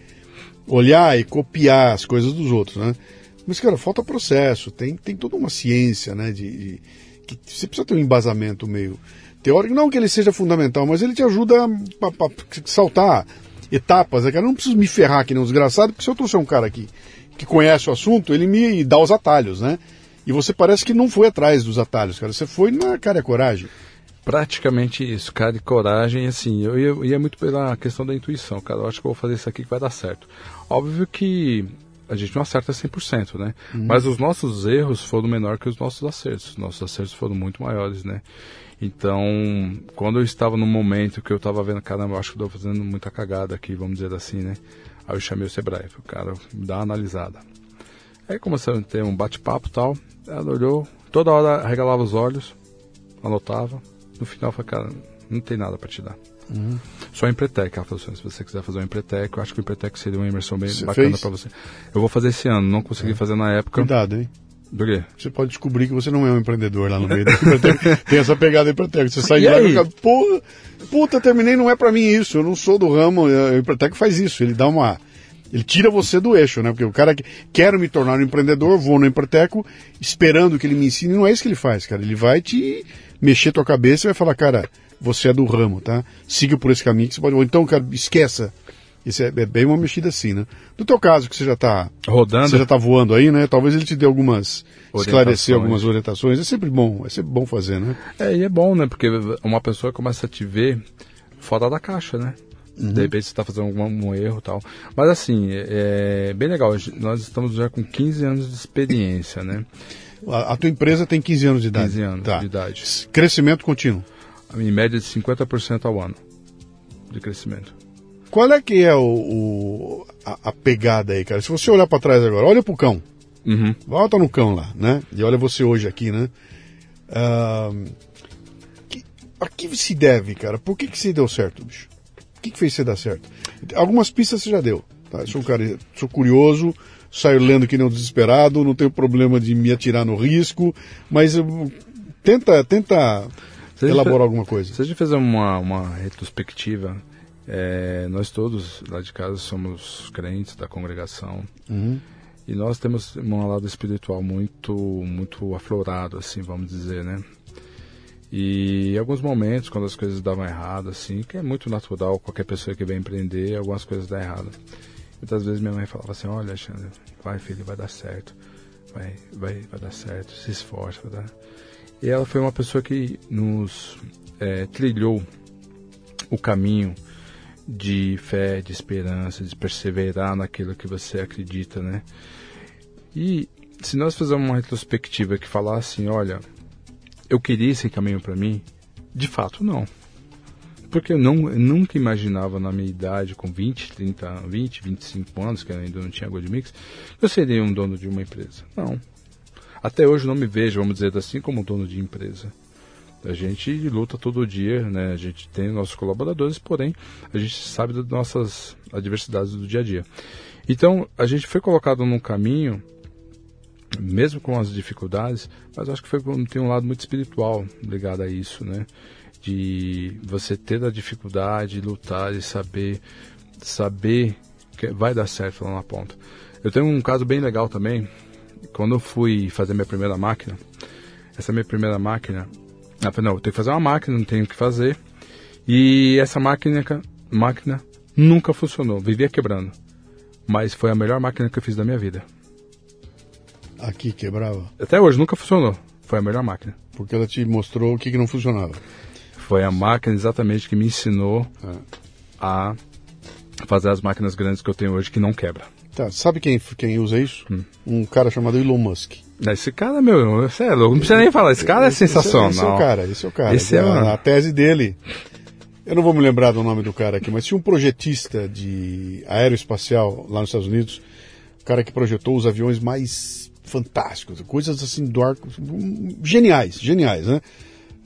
olhar e copiar as coisas dos outros, né? Mas, cara, falta processo, tem, tem toda uma ciência, né? De, de que você precisa ter um embasamento meio teórico. Não que ele seja fundamental, mas ele te ajuda a, saltar etapas. Né, cara? Eu não preciso me ferrar aqui um desgraçado, porque se eu trouxer um cara aqui que conhece o assunto, ele me dá os atalhos, né? E você parece que não foi atrás dos atalhos, cara. Você foi na cara e coragem praticamente isso, cara, de coragem, assim, eu ia, ia, muito pela questão da intuição, cara, eu acho que eu vou fazer isso aqui que vai dar certo. Óbvio que a gente não acerta 100%, né? Uhum. Mas os nossos erros foram menor que os nossos acertos, nossos acertos foram muito maiores, né? Então, quando eu estava no momento que eu estava vendo, caramba, eu acho que estou fazendo muita cagada aqui, vamos dizer assim, né? Aí eu chamei o Sebrae, o cara, dá uma analisada. Aí começamos a ter um bate-papo e tal, ela olhou, toda hora regalava os olhos, anotava, no final foi, cara, não tem nada para te dar. Uhum. Só Empretec, ela falou assim, se você quiser fazer um Empretec, eu acho que o Empretec seria uma imersão bem Você bacana para você. Eu vou fazer esse ano, não consegui fazer na época. Cuidado, hein? Do quê? Você pode descobrir que você não é um empreendedor lá no meio Empretec. Tem essa pegada Empretec. Você sai E de lá e fica, porra, puta, terminei, não é pra mim isso. Eu não sou do ramo. A Empretec faz isso. Ele dá uma. Ele tira você do eixo, né? Porque o cara que quer me tornar um empreendedor, vou no Empreteco esperando que ele me ensine. Não é isso que ele faz, cara. Ele vai te mexer tua cabeça e vai falar, cara, você é do ramo, tá? Siga por esse caminho que você pode. Ou então, cara, esqueça. Isso é, é bem uma mexida assim, né? No teu caso, que você já tá. Rodando. Você já tá voando aí, né? Talvez ele te dê algumas. esclarecer algumas orientações. É sempre bom, é sempre bom fazer, né? É, e é bom, né? Porque uma pessoa começa a te ver fora da caixa, né? Uhum. De repente você está fazendo algum um erro tal. Mas assim, é é bem legal. Nós estamos já com 15 anos de experiência, né? A, a tua empresa tem 15 anos de idade. 15 anos Tá. de idade. Crescimento contínuo. Em média de 50% ao ano de crescimento. Qual é que é o, o- a, a pegada aí, cara? Se você olhar pra trás agora, olha pro cão. Uhum. Volta no cão lá, né? E olha você hoje aqui, né? Ahn, que- a que se deve, cara? Por que que se deu certo, bicho? O que que fez você dar certo? Algumas pistas você já deu. Tá? Eu sou cara, sou curioso, saio lendo que nem um desesperado, não tenho problema de me atirar no risco, mas eu- tenta, tenta Se elaborar fe- alguma coisa. Se a gente fizer uma, uma retrospectiva, é, nós todos lá de casa somos crentes da congregação Uhum. e nós temos um lado espiritual muito muito aflorado, assim, vamos dizer, né? E em alguns momentos, quando as coisas davam errado, assim, que é muito natural, qualquer pessoa que vem empreender, algumas coisas dão errado. Muitas vezes minha mãe falava assim, olha Alexandre, vai filho, vai dar certo, vai, vai, vai dar certo, se esforça, vai dar... E ela foi uma pessoa que nos eh, trilhou o caminho de fé, de esperança, de perseverar naquilo que você acredita, né? E se nós fizermos uma retrospectiva que falar assim, olha, eu queria esse caminho para mim, de fato não. Porque eu, não, eu nunca imaginava na minha idade, com 20, 30, 20, 25 anos, que ainda não tinha Gold Mix, que eu seria um dono de uma empresa. Não. Até hoje não me vejo, vamos dizer assim, como dono de empresa. A gente luta todo dia, né? A gente tem nossos colaboradores, porém a gente sabe das nossas adversidades do dia a dia. Então a gente foi colocado num caminho, mesmo com as dificuldades, mas acho que foi tem um lado muito espiritual ligado a isso, né? De você ter a dificuldade, lutar e saber saber que vai dar certo lá na ponta. Eu tenho um caso bem legal também. Quando eu fui fazer minha primeira máquina, essa minha primeira máquina, eu falei, não, eu tenho que fazer uma máquina, não tenho o que fazer. E essa máquina, máquina nunca funcionou, vivia quebrando. Mas foi a melhor máquina que eu fiz da minha vida. Aqui quebrava. Até hoje nunca funcionou. Foi a melhor máquina. Porque ela te mostrou o que, que não funcionava. Foi a máquina exatamente que me ensinou É. a fazer as máquinas grandes que eu tenho hoje que não quebra. Tá, sabe quem, quem usa isso? Hum. Um cara chamado Elon Musk. Esse cara, meu, você é louco, não precisa nem falar. Esse cara é Esse- esse- sensacional. Esse é o cara, esse é o cara. Esse é a, a tese dele. Eu não vou me lembrar do nome do cara aqui, mas tinha um projetista de aeroespacial lá nos Estados Unidos, o cara que projetou os aviões mais fantásticos, coisas assim do ar, hum, geniais, geniais, né?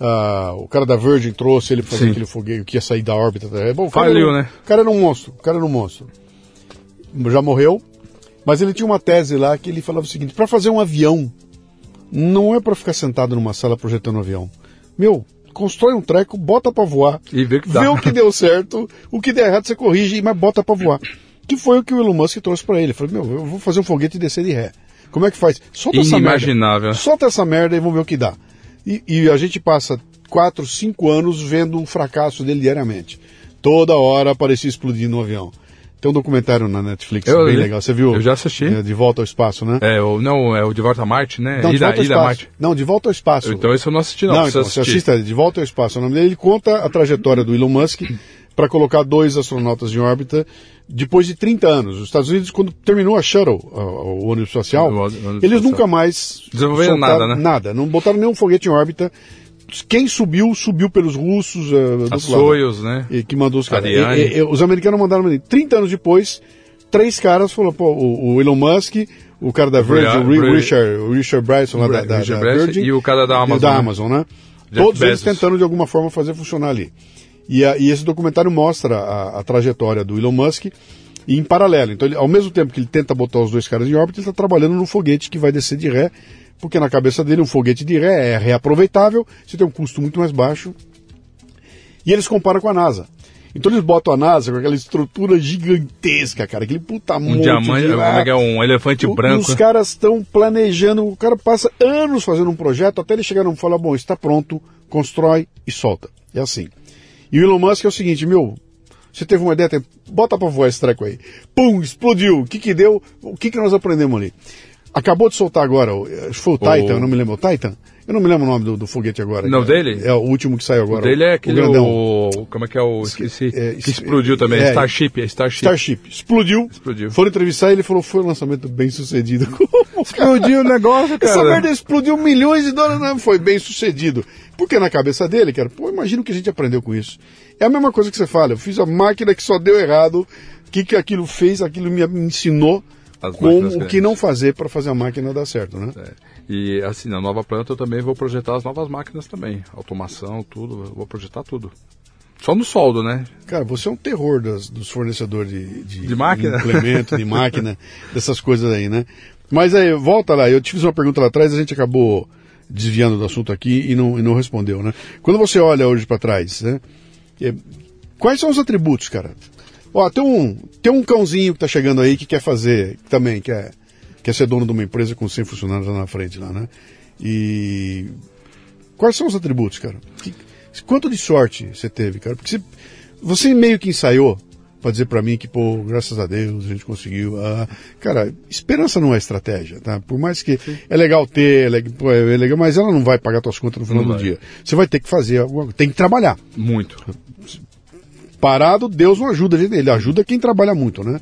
Ah, o cara da Virgin trouxe ele para fazer Sim. aquele foguete que ia sair da órbita. tá? Bom, o cara Faliu, era- né? O cara era um monstro, o cara era um monstro. Já morreu, mas ele tinha uma tese lá que ele falava o seguinte: para fazer um avião, não é para ficar sentado numa sala projetando um avião. Meu, constrói um treco, bota para voar, E vê o que dá. vê o que deu certo, o que der errado você corrige, mas bota para voar. Que foi o que o Elon Musk trouxe para ele. Ele falou: Meu, eu vou fazer um foguete e descer de ré. Como é que faz? Solta essa merda. Solta essa merda e vamos ver o que dá. E, e a gente passa quatro, cinco anos vendo um fracasso dele diariamente. Toda hora aparecia explodindo um avião. Tem um documentário na Netflix Eu bem vi. legal. Você viu? Eu já assisti. É, De Volta ao Espaço, né? É, o, não, é o De Volta a Marte, né? Não, de Ida, volta ao Ida espaço. Marte. Não, de volta ao espaço. Então esse eu não assisti, não. Não, então você assista De Volta ao Espaço. O nome dele ele conta a trajetória do Elon Musk para colocar dois astronautas em órbita depois de 30 anos. Os Estados Unidos, quando terminou a Shuttle, o ônibus espacial, eles nunca mais Desenvolveram nada, né? Nada, não botaram nenhum foguete em órbita. Quem subiu, subiu pelos russos. do A. Soyuz, né? E que mandou os caras. E- e- os americanos mandaram 30 anos depois, três caras falaram, pô, o, o Elon Musk, o cara da Virgin, o Richard, Richard Branson lá da, da, Richard da Virgin, e o cara da Amazon, da né? Amazon, né? Jeff Todos eles Bezos. tentando de alguma forma fazer funcionar ali. E, a- e esse documentário mostra a, a trajetória do Elon Musk e em paralelo. Então, ele- ao mesmo tempo que ele tenta botar os dois caras em órbita, ele está trabalhando no foguete que vai descer de ré, porque na cabeça dele um foguete de ré é reaproveitável, você tem um custo muito mais baixo. E eles comparam com a NASA. Então eles botam a NASA com aquela estrutura gigantesca, cara, aquele puta Um monte diamante, de... como é é? Um elefante O- branco. Os caras estão planejando, o cara passa anos fazendo um projeto até ele chegar e falar, bom, está pronto, constrói e solta. É assim. E o Elon Musk é o seguinte, meu, você teve uma ideia, bota pra voar esse treco aí. Pum, explodiu. O que que deu? O que que nós aprendemos ali? Acabou de soltar agora, o- acho que foi o Titan, não me lembro, o Titan? Eu não me lembro o nome do, do foguete agora. Não, cara. dele? É o último que saiu O agora. dele é o aquele. grandão. O, como é que é o. Esqueci. é, que explodiu também. é, Starship. É Starship. Starship. Explodiu. Explodiu. Foram entrevistar e ele falou, foi um lançamento bem sucedido. Explodiu o negócio, cara. Essa merda explodiu milhões de dólares, não foi bem sucedido. Porque na cabeça dele, cara, pô, imagina o que a gente aprendeu com isso. É a mesma coisa que você fala, eu fiz a máquina que só deu errado, o que, que aquilo fez, aquilo me ensinou como o que não fazer para fazer a máquina dar certo, né? É. E assim, na nova planta eu também vou projetar as novas máquinas também. Automação, tudo. Eu vou projetar tudo. Só no soldo, né? Cara, você é um terror das- dos fornecedores de, de, De máquina? de implemento, de máquina, dessas coisas aí, né? Mas aí, volta lá, eu te fiz uma pergunta lá atrás, a gente acabou desviando do assunto aqui e não, e não respondeu, né? Quando você olha hoje para trás, né? é, quais são os atributos, cara? Ó, tem um, tem um cãozinho que tá chegando aí que quer fazer, que também quer, quer ser dono de uma empresa com 100 funcionários lá na frente, lá, né? E quais são os atributos, cara? Que- quanto de sorte você teve, cara? Porque você, você meio que ensaiou para dizer para mim que, pô, graças a Deus a gente conseguiu. Ah, cara, esperança não é estratégia, tá? Por mais que é legal ter, é legal, pô, é legal, mas ela não vai pagar suas contas no final Não do vai. dia. Você vai ter que fazer alguma tem que trabalhar. Muito. Parado, Deus não ajuda a gente, ele ajuda quem trabalha muito, né?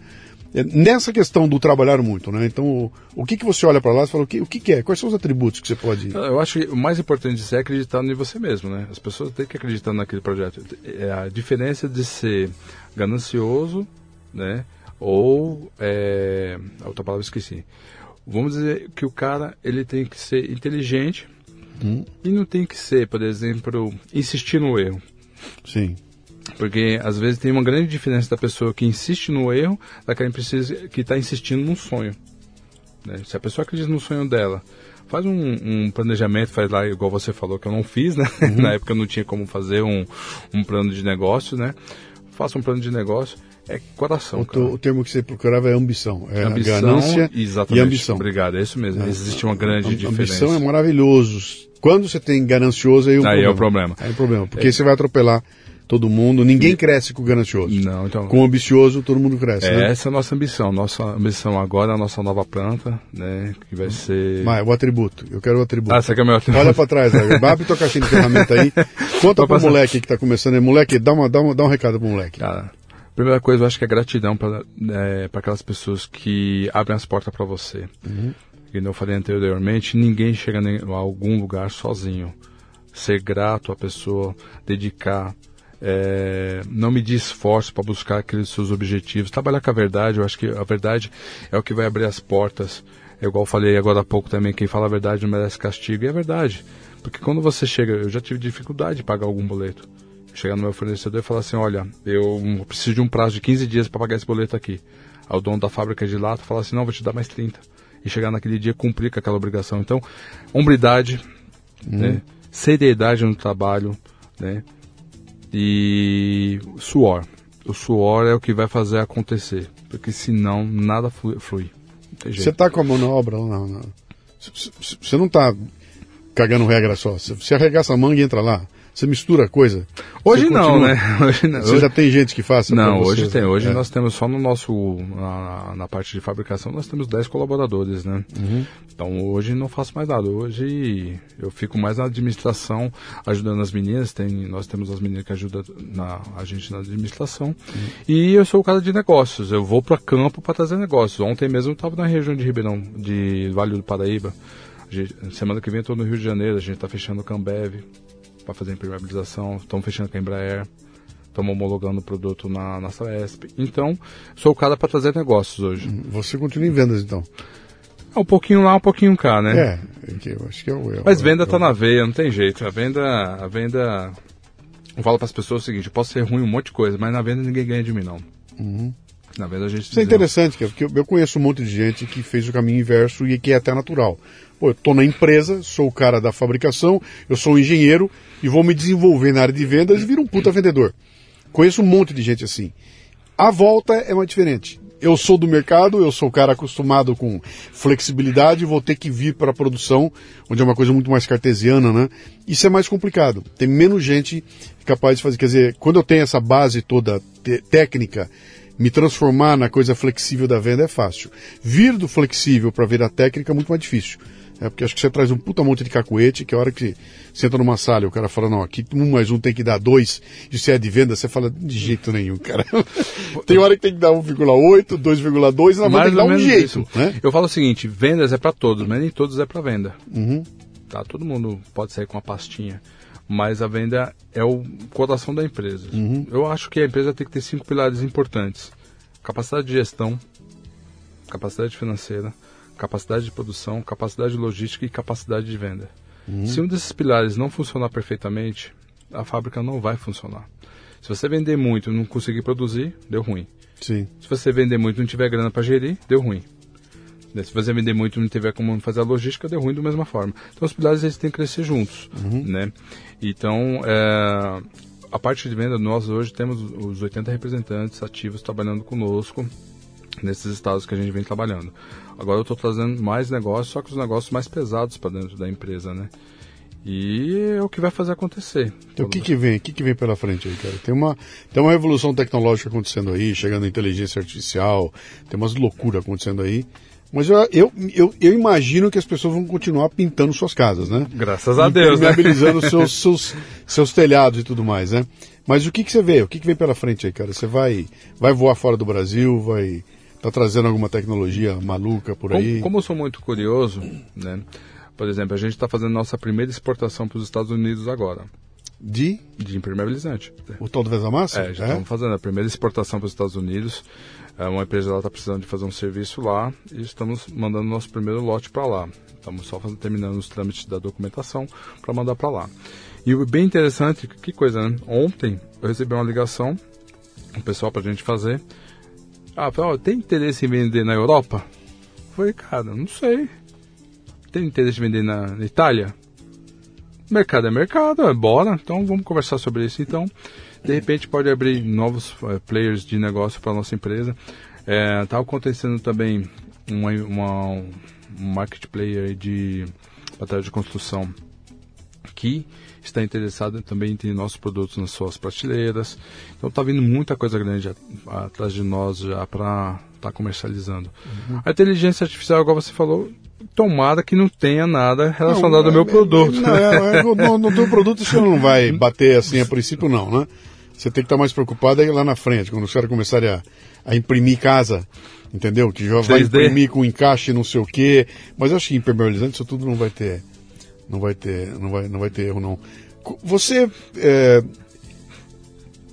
É Nessa questão do trabalhar muito, né? Então, o, o que, que você olha para lá e fala, o que, o que, que é? Quais são os atributos que você pode. Eu acho que o mais importante disso é acreditar em você mesmo, né? As pessoas têm que acreditar naquele projeto. É a diferença de ser ganancioso, né? Ou é, outra palavra esqueci. Vamos dizer que o cara ele tem que ser inteligente e não tem que ser, por exemplo, insistir no erro. Sim. Porque às vezes tem uma grande diferença da pessoa que insiste no erro daquela que está insistindo num sonho. né? Se a pessoa acredita no sonho dela, faz um, um planejamento, faz lá igual você falou que eu não fiz, né? Na época eu não tinha como fazer um, um plano de negócio, né? Faça um plano de negócio, é coração. O, o termo que você procurava é ambição. É Ambição, ganância exatamente. e ambição. Obrigado, é isso mesmo. Existe uma grande A- diferença. Ambição é maravilhoso. Quando você tem ganancioso, aí é o Aí é problema. o problema. Aí é o problema. Porque você vai atropelar todo mundo. Ninguém cresce com o ganancioso. Não, então. Com o ambicioso, todo mundo cresce. É, né? essa é a nossa ambição. Nossa ambição agora é a nossa nova planta, né? Que vai ser. Mas o atributo. Eu quero o atributo. Ah, você quer meu Olha pra trás, né? abre tua caixinha de ferramenta aí. Conta pro passar. moleque que tá começando aí. Moleque, dá, uma, dá, uma, dá um recado pro moleque. Cara, primeira coisa eu acho que é gratidão para aquelas pessoas que abrem as portas para você. E como eu falei anteriormente, ninguém chega a algum lugar sozinho. Ser grato à pessoa, dedicar, é, não medir esforço para buscar aqueles seus objetivos, trabalhar com a verdade. Eu acho que a verdade é o que vai abrir as portas. É igual eu falei agora há pouco também, quem fala a verdade não merece castigo. E é verdade. Porque quando você chega, eu já tive dificuldade de pagar algum boleto. Chegar no meu fornecedor e falar assim, olha, eu preciso de um prazo de 15 dias para pagar esse boleto aqui. Aí o dono da fábrica de lata fala assim, não, vou te dar mais 30. E chegar naquele dia cumprir com aquela obrigação. Então, hombridade, né? seriedade no trabalho, né? E suor. O suor é o que vai fazer acontecer. Porque senão nada flui. Você jeito. tá com a mão na obra ou não? não. C- c- Você não tá cagando regra só. Você arregaça a manga e entra lá. Você mistura a coisa. Hoje Você não, continua- né? Hoje não. Você já tem gente que faça? Não, hoje tem. Hoje É. nós temos só no nosso. Na, na parte de fabricação, nós temos 10 colaboradores, né? Uhum. Então hoje não faço mais nada. Hoje eu fico mais na administração, ajudando as meninas. Tem, nós temos as meninas que ajudam na, a gente na administração. Uhum. E eu sou o cara de negócios. Eu vou para campo para trazer negócios. Ontem mesmo eu estava na região de Ribeirão, de Vale do Paraíba. Gente- semana que vem eu estou no Rio de Janeiro. A gente está fechando o Cambev para fazer impermeabilização. Estamos fechando com a Embraer. Estamos homologando o produto na, na Saesp. Então, sou o cara para trazer negócios hoje. Você continua em vendas então. É um pouquinho lá, um pouquinho cá, né? É, é eu acho que é o. É, Mas venda é, tá na veia, não tem jeito. A venda. A venda. Eu falo para as pessoas o seguinte: eu posso ser ruim um monte de coisa, mas na venda ninguém ganha de mim, não. Uhum. Na venda a gente. Isso é interessante, cara, porque eu, conheço um monte de gente que fez o caminho inverso e que é até natural. Pô, eu tô na empresa, sou o cara da fabricação, eu sou um engenheiro e vou me desenvolver na área de vendas e viro um puta vendedor. Conheço um monte de gente assim. A volta é mais diferente. Eu sou do mercado, eu sou o cara acostumado com flexibilidade, vou ter que vir para a produção, onde é uma coisa muito mais cartesiana, né? Isso é mais complicado. Tem menos gente capaz de fazer. Quer dizer, quando eu tenho essa base toda técnica, me transformar na coisa flexível da venda é fácil. Vir do flexível para vir a técnica é muito mais difícil. É porque acho que você traz um puta monte de cacuete, que a hora que você entra numa sala e o cara fala, não, aqui um mais um tem que dar dois, e se é de venda, você fala, de jeito nenhum, cara. tem hora que tem que dar 1,8, 2,2, na venda tem que dar um jeito. Né? Eu falo o seguinte, vendas é para todos, mas nem todos é para venda. Uhum. Tá, todo mundo pode sair com uma pastinha. Mas a venda é o cotação da empresa. Uhum. Eu acho que a empresa tem que ter cinco pilares importantes. Capacidade de gestão, capacidade financeira, capacidade de produção, capacidade logística e capacidade de venda. Uhum. Se um desses pilares não funcionar perfeitamente, a fábrica não vai funcionar. Se você vender muito e não conseguir produzir, deu ruim. Sim. Se você vender muito e não tiver grana para gerir, deu ruim. Né, se você vender muito e não tiver como fazer a logística, deu ruim da mesma forma. Então os pilares eles têm que crescer juntos, uhum. né? Então é, a parte de venda nós hoje temos os 80 representantes ativos trabalhando conosco nesses estados que a gente vem trabalhando. Agora eu estou trazendo mais negócios, só que os negócios mais pesados para dentro da empresa, né? E é o que vai fazer acontecer. Então, o que, que vem? O que, que vem pela frente aí, cara? Tem uma, tem uma revolução tecnológica acontecendo aí, chegando a inteligência artificial, tem umas loucuras acontecendo aí. Mas eu, eu, eu, eu, imagino que as pessoas vão continuar pintando suas casas, né? Graças a Deus, né? seus, seus, seus telhados e tudo mais, né? Mas o que, que você vê? O que, que vem pela frente aí, cara? Você vai, vai voar fora do Brasil? Vai Tá trazendo alguma tecnologia maluca por aí? Como, como eu sou muito curioso, né? Por exemplo, a gente está fazendo nossa primeira exportação para os Estados Unidos agora. De? De impermeabilizante. O tal do Vesamassa? É, já é? estamos fazendo a primeira exportação para os Estados Unidos. É, uma empresa lá está precisando de fazer um serviço lá e estamos mandando nosso primeiro lote para lá. Estamos só fazendo, terminando os trâmites da documentação para mandar para lá. E o bem interessante, que coisa, né? Ontem eu recebi uma ligação, o pessoal para a gente fazer, ah, falei, tem interesse em vender na Europa? falei, cara, não sei. Tem interesse em vender na, na Itália? Mercado é mercado, é bora. Então vamos conversar sobre isso. Então, de repente pode abrir novos uh, players de negócio para nossa empresa. Está é, acontecendo também uma, uma, um market player de batalha de construção que está interessado também em ter nossos produtos nas suas prateleiras. Então está vindo muita coisa grande atrás de nós já para estar tá comercializando. Uhum. A inteligência artificial, igual você falou, tomara que não tenha nada relacionado não, ao meu é, produto. Não, é, é, no, no teu produto você não vai bater assim a princípio não, né? Você tem que estar mais preocupado aí lá na frente, quando os caras começarem a, a imprimir casa, entendeu? Que já vai 3D. imprimir com encaixe não sei o quê. Mas eu acho que impermeabilizante isso tudo não vai ter não vai ter, não vai, não vai ter erro, não. Você. É,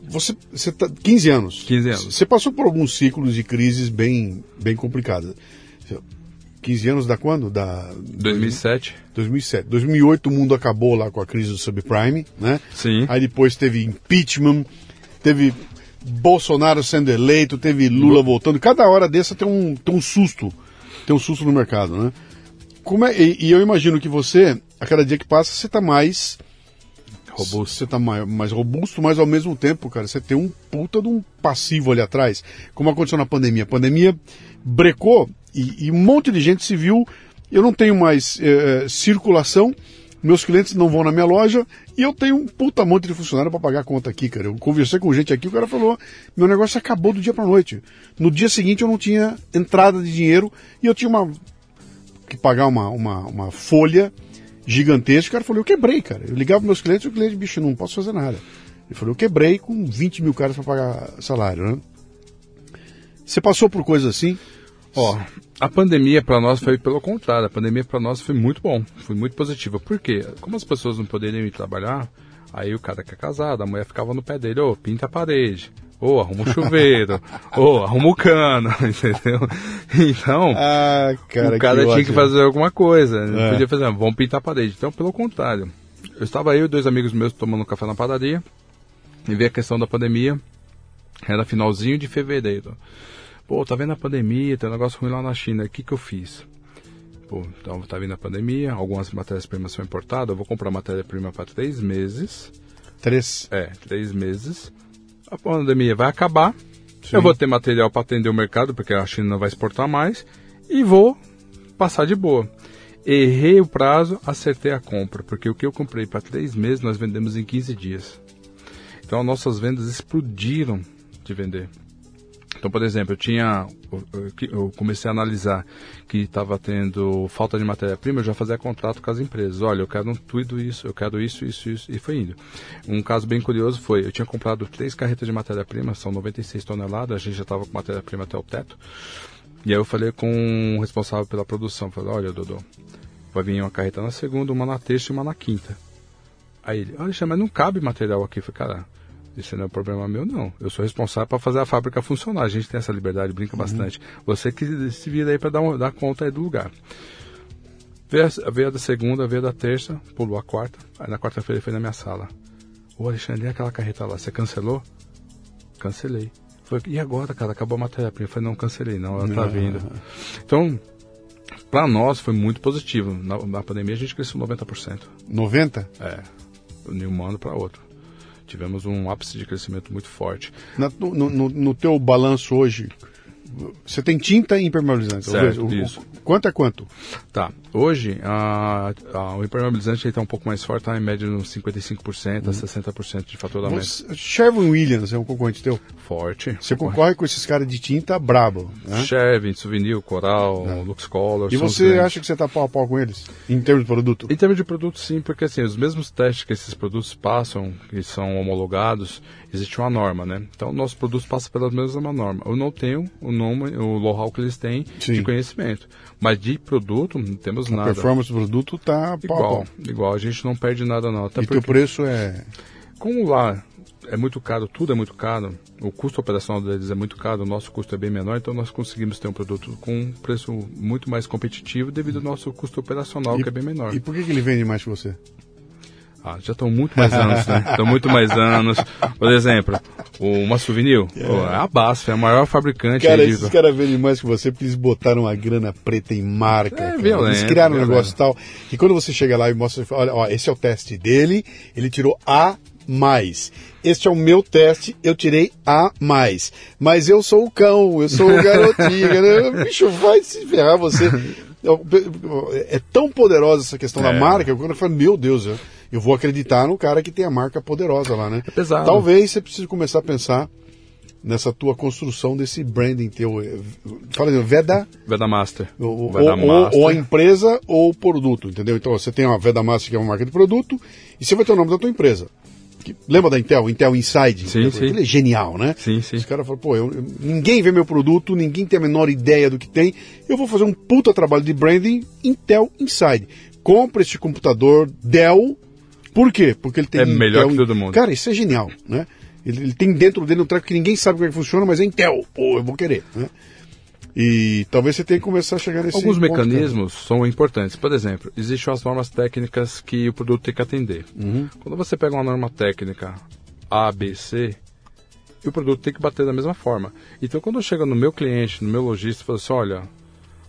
você, você tá 15 anos. 15 anos. Você passou por alguns ciclos de crises bem, bem complicadas. 15 anos da quando? Da 2007. 2007. 2008 o mundo acabou lá com a crise do subprime, né? Sim. Aí depois teve impeachment, teve Bolsonaro sendo eleito, teve Lula voltando. Cada hora dessa tem um, tem um susto, tem um susto no mercado, né? Como é, e, e eu imagino que você a cada dia que passa você está mais robusto. Você está mais, mais, robusto, mas ao mesmo tempo, cara, você tem um puta de um passivo ali atrás. Como aconteceu na pandemia. A pandemia brecou e, e um monte de gente se viu. Eu não tenho mais é, circulação, meus clientes não vão na minha loja e eu tenho um puta monte de funcionário para pagar a conta aqui, cara. Eu conversei com gente aqui, o cara falou: meu negócio acabou do dia para noite. No dia seguinte eu não tinha entrada de dinheiro e eu tinha uma que pagar uma, uma, uma folha gigantesco. O cara falou, eu quebrei, cara. Eu ligava para meus clientes e o cliente, bicho, não posso fazer nada. Ele falou, eu quebrei com 20 mil caras para pagar salário, né? Você passou por coisas assim? Ó, a pandemia para nós foi pelo contrário. A pandemia para nós foi muito bom, foi muito positiva. Por quê? Como as pessoas não poderiam ir trabalhar, aí o cara que é casado, a mulher ficava no pé dele, ô, oh, pinta a parede, ou arruma um chuveiro, ou arruma o cano, entendeu? Então, ah, cara, o cara que tinha que fazer alguma coisa. É. Podia fazer, vamos pintar a parede. Então, pelo contrário. Eu estava eu e dois amigos meus tomando café na padaria e veio a questão da pandemia. Era finalzinho de fevereiro. Pô, tá vendo a pandemia, tem um negócio ruim lá na China. O que que eu fiz? Pô, então tá vindo a pandemia, algumas matérias-primas são importadas, eu vou comprar matéria-prima para três meses. Três? É, três meses. A pandemia vai acabar, Sim. eu vou ter material para atender o mercado, porque a China não vai exportar mais, e vou passar de boa. Errei o prazo, acertei a compra, porque o que eu comprei para três meses nós vendemos em 15 dias. Então nossas vendas explodiram de vender. Então, por exemplo, eu tinha, eu comecei a analisar que estava tendo falta de matéria-prima, eu já fazia contrato com as empresas. Olha, eu quero tudo isso, eu quero isso, isso, isso, e foi indo. Um caso bem curioso foi, eu tinha comprado três carretas de matéria-prima, são 96 toneladas, a gente já estava com matéria-prima até o teto. E aí eu falei com o responsável pela produção, falei, olha, Dodô, vai vir uma carreta na segunda, uma na terça e uma na quinta. Aí ele, olha, mas não cabe material aqui. Eu falei, cara, isso não é problema meu, não. Eu sou responsável para fazer a fábrica funcionar. A gente tem essa liberdade, brinca uhum. bastante. Você que se vira aí para dar, dar conta aí do lugar. Veio a, veio da segunda, veio da terça, pulou a quarta. Aí na quarta-feira ele foi na minha sala. Ô Alexandre, e aquela carreta lá, você cancelou? Cancelei. Falei, e agora, cara? Acabou a matéria-prima. Falei, não, cancelei, não, ela tá ah. vindo. Então, para nós foi muito positivo. Na, na pandemia a gente cresceu 90%. 90%? É, de um ano para outro. Tivemos um ápice de crescimento muito forte. Na, no, no, no teu balanço hoje, você tem tinta e impermeabilizante. Certo, o, isso. O, quanto é quanto? Tá. Hoje, a, a, o impermeabilizante está um pouco mais forte, está em média uns 55% a 60% de faturamento. Sherwin Williams é um concorrente teu? Forte. Você concorre com esses caras de tinta brabo, né? Sherwin, Souvenir, Coral, é. Lux Color. E você acha que você está pau a pau com eles? Em termos de produto? Em termos de produto, sim, porque assim, os mesmos testes que esses produtos passam, que são homologados, existe uma norma, né? Então, nossos produtos passam pela mesma norma. Eu não tenho o nome, o know-how que eles têm sim. de conhecimento. Mas de produto, não temos a nada. A performance do produto tá igual, igual. A gente não perde nada não. Até e porque, o preço é... Como lá é muito caro, tudo é muito caro, o custo operacional deles é muito caro, o nosso custo é bem menor, então nós conseguimos ter um produto com um preço muito mais competitivo devido ao nosso custo operacional, e, que é bem menor. E por que, que ele vende mais que você? Ah, já estão muito mais anos, né? Estão muito mais anos. Por exemplo, uma souvenir, é. Pô, é a BASF, é a maior fabricante. Cara, de... esses caras vendem mais que você porque eles botaram uma grana preta em marca. É, violento, eles criaram violento. um negócio tal. E quando você chega lá e mostra, olha, ó, esse é o teste dele, ele tirou A mais. Este é o meu teste, eu tirei A mais. Mas eu sou o cão, eu sou o garotinho. Bicho, vai se ferrar você. É tão poderosa essa questão é. da marca, que eu falo, meu Deus, eu eu vou acreditar no cara que tem a marca poderosa lá, né? É pesado. Talvez você precise começar a pensar nessa tua construção desse branding teu. Eh, fala aí, Veda... Veda Master. Ou, Veda ou, Master. ou, a empresa ou o produto, entendeu? Então você tem uma Veda Master que é uma marca de produto e você vai ter o nome da tua empresa. Que, lembra da Intel? Intel Inside? Sim, sim. Aquilo é genial, né? Sim, sim. Os caras falam, pô, eu, ninguém vê meu produto, ninguém tem a menor ideia do que tem. Eu vou fazer um puta trabalho de branding Intel Inside. Compre este computador Dell por quê? Porque ele tem. É melhor Intel, que todo mundo. Cara, isso é genial, né? Ele, ele tem dentro dele um treco que ninguém sabe como é que funciona, mas é Intel. Pô, eu vou querer, né? E talvez você tenha que começar a chegar nesse Alguns mecanismos são importantes. Por exemplo, existem as normas técnicas que o produto tem que atender. Uhum. Quando você pega uma norma técnica A, B, C, o produto tem que bater da mesma forma. Então, quando chega no meu cliente, no meu lojista, e fala assim: olha,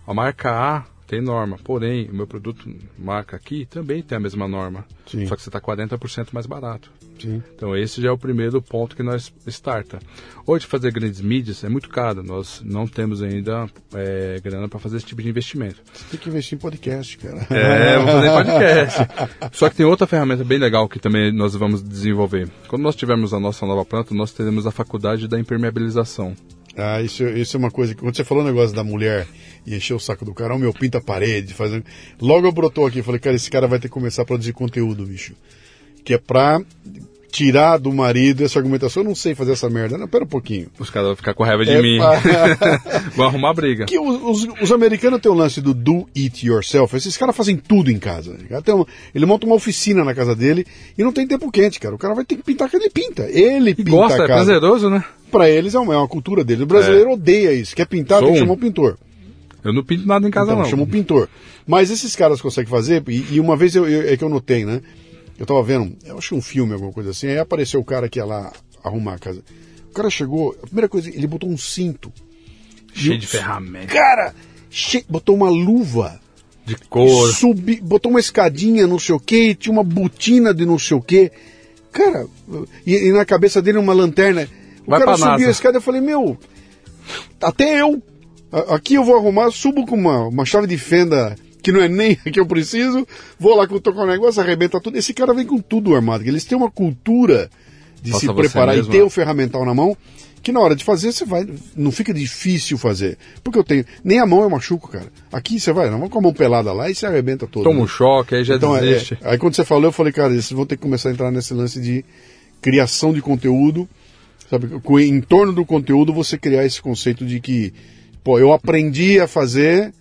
a marca A tem norma. Porém, o meu produto marca aqui também tem a mesma norma. Sim. Só que você está 40% mais barato. Sim. Então esse já é o primeiro ponto que nós starta. Hoje fazer grandes mídias é muito caro. Nós não temos ainda é, grana para fazer esse tipo de investimento. Você tem que investir em podcast, cara. É, vamos fazer podcast. Só que tem outra ferramenta bem legal que também nós vamos desenvolver. Quando nós tivermos a nossa nova planta, nós teremos a faculdade da impermeabilização. Ah, isso, isso é uma coisa que quando você falou o negócio da mulher e encheu o saco do cara, o meu pinta a parede, fazendo. Logo eu brotou aqui, falei, cara, esse cara vai ter que começar a produzir conteúdo, bicho. Que é pra tirar do marido essa argumentação. Eu não sei fazer essa merda. Não, pera um pouquinho. Os caras vão ficar com raiva de É, mim. vão arrumar briga. Que os, os- os americanos têm o lance do do it yourself. Esses caras fazem tudo em casa. Tem um- ele monta uma oficina na casa dele e não tem tempo quente, cara. O cara vai ter que pintar que ele pinta. Ele pinta Gosta, a é casa. prazeroso, né? Pra eles é uma, é uma cultura deles. O brasileiro odeia isso. Quer pintar, Sou tem que um. chamar o pintor. Eu não pinto nada em casa, Então, não. chama o pintor. Mas esses caras conseguem fazer, e, e uma vez eu, eu- é que eu notei, né? Eu tava vendo, eu acho que um filme, alguma coisa assim, aí apareceu o cara que ia lá arrumar a casa. O cara chegou, a primeira coisa, ele botou um cinto. Cheio E de ferramenta. Cara, che- botou uma luva. De cor. Subi, botou uma escadinha, não sei o que, tinha uma botina de não sei o que. Cara, e, e na cabeça dele uma lanterna. O Vai cara subiu NASA. a escada eu falei, meu, até eu. Aqui eu vou arrumar, subo com uma, uma chave de fenda que não é nem a que eu preciso, vou lá tocar o negócio, arrebenta tudo. Esse cara vem com tudo armado. Eles têm uma cultura de Faça se preparar mesmo, e ter né? o ferramental na mão, que na hora de fazer você vai. Não fica difícil fazer. Porque eu tenho. Nem a mão eu machuco, cara. Aqui você vai, não vamos com a mão pelada lá e você arrebenta todo. Toma né? um choque, aí já Então, é, desiste. aí quando você falou, eu falei, cara, vocês vão ter que começar a entrar nesse lance de criação de conteúdo, sabe? Em torno do conteúdo, você criar esse conceito de que, pô, eu aprendi a fazer.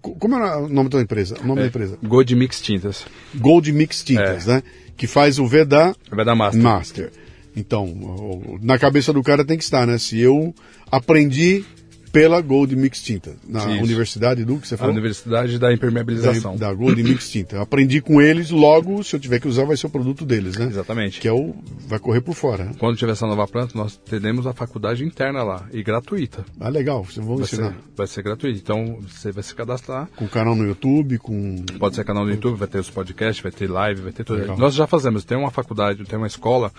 Co- Como é o nome da empresa? O nome da empresa? Gold Mix Tintas. Gold Mix Tintas, né? Que faz o V da master. Master. Então, na cabeça do cara tem que estar, né? Se eu aprendi pela Gold Mix Tinta, na Isso. universidade do que você A falou? Universidade da Impermeabilização. da, da Gold Mix Tinta. Eu aprendi com eles, logo, se eu tiver que usar, vai ser o produto deles, né? Exatamente. Que é o. vai correr por fora. Né? Quando tiver essa nova planta, nós teremos a faculdade interna lá. E gratuita. Ah, legal, vocês vão Vai ensinar. ser, vai ser gratuito. Então, você vai se cadastrar. Com canal no YouTube, com. Pode ser canal no YouTube, vai ter os podcasts, vai ter live, vai ter tudo. Legal. Nós já fazemos. Tem uma faculdade, tem uma escola,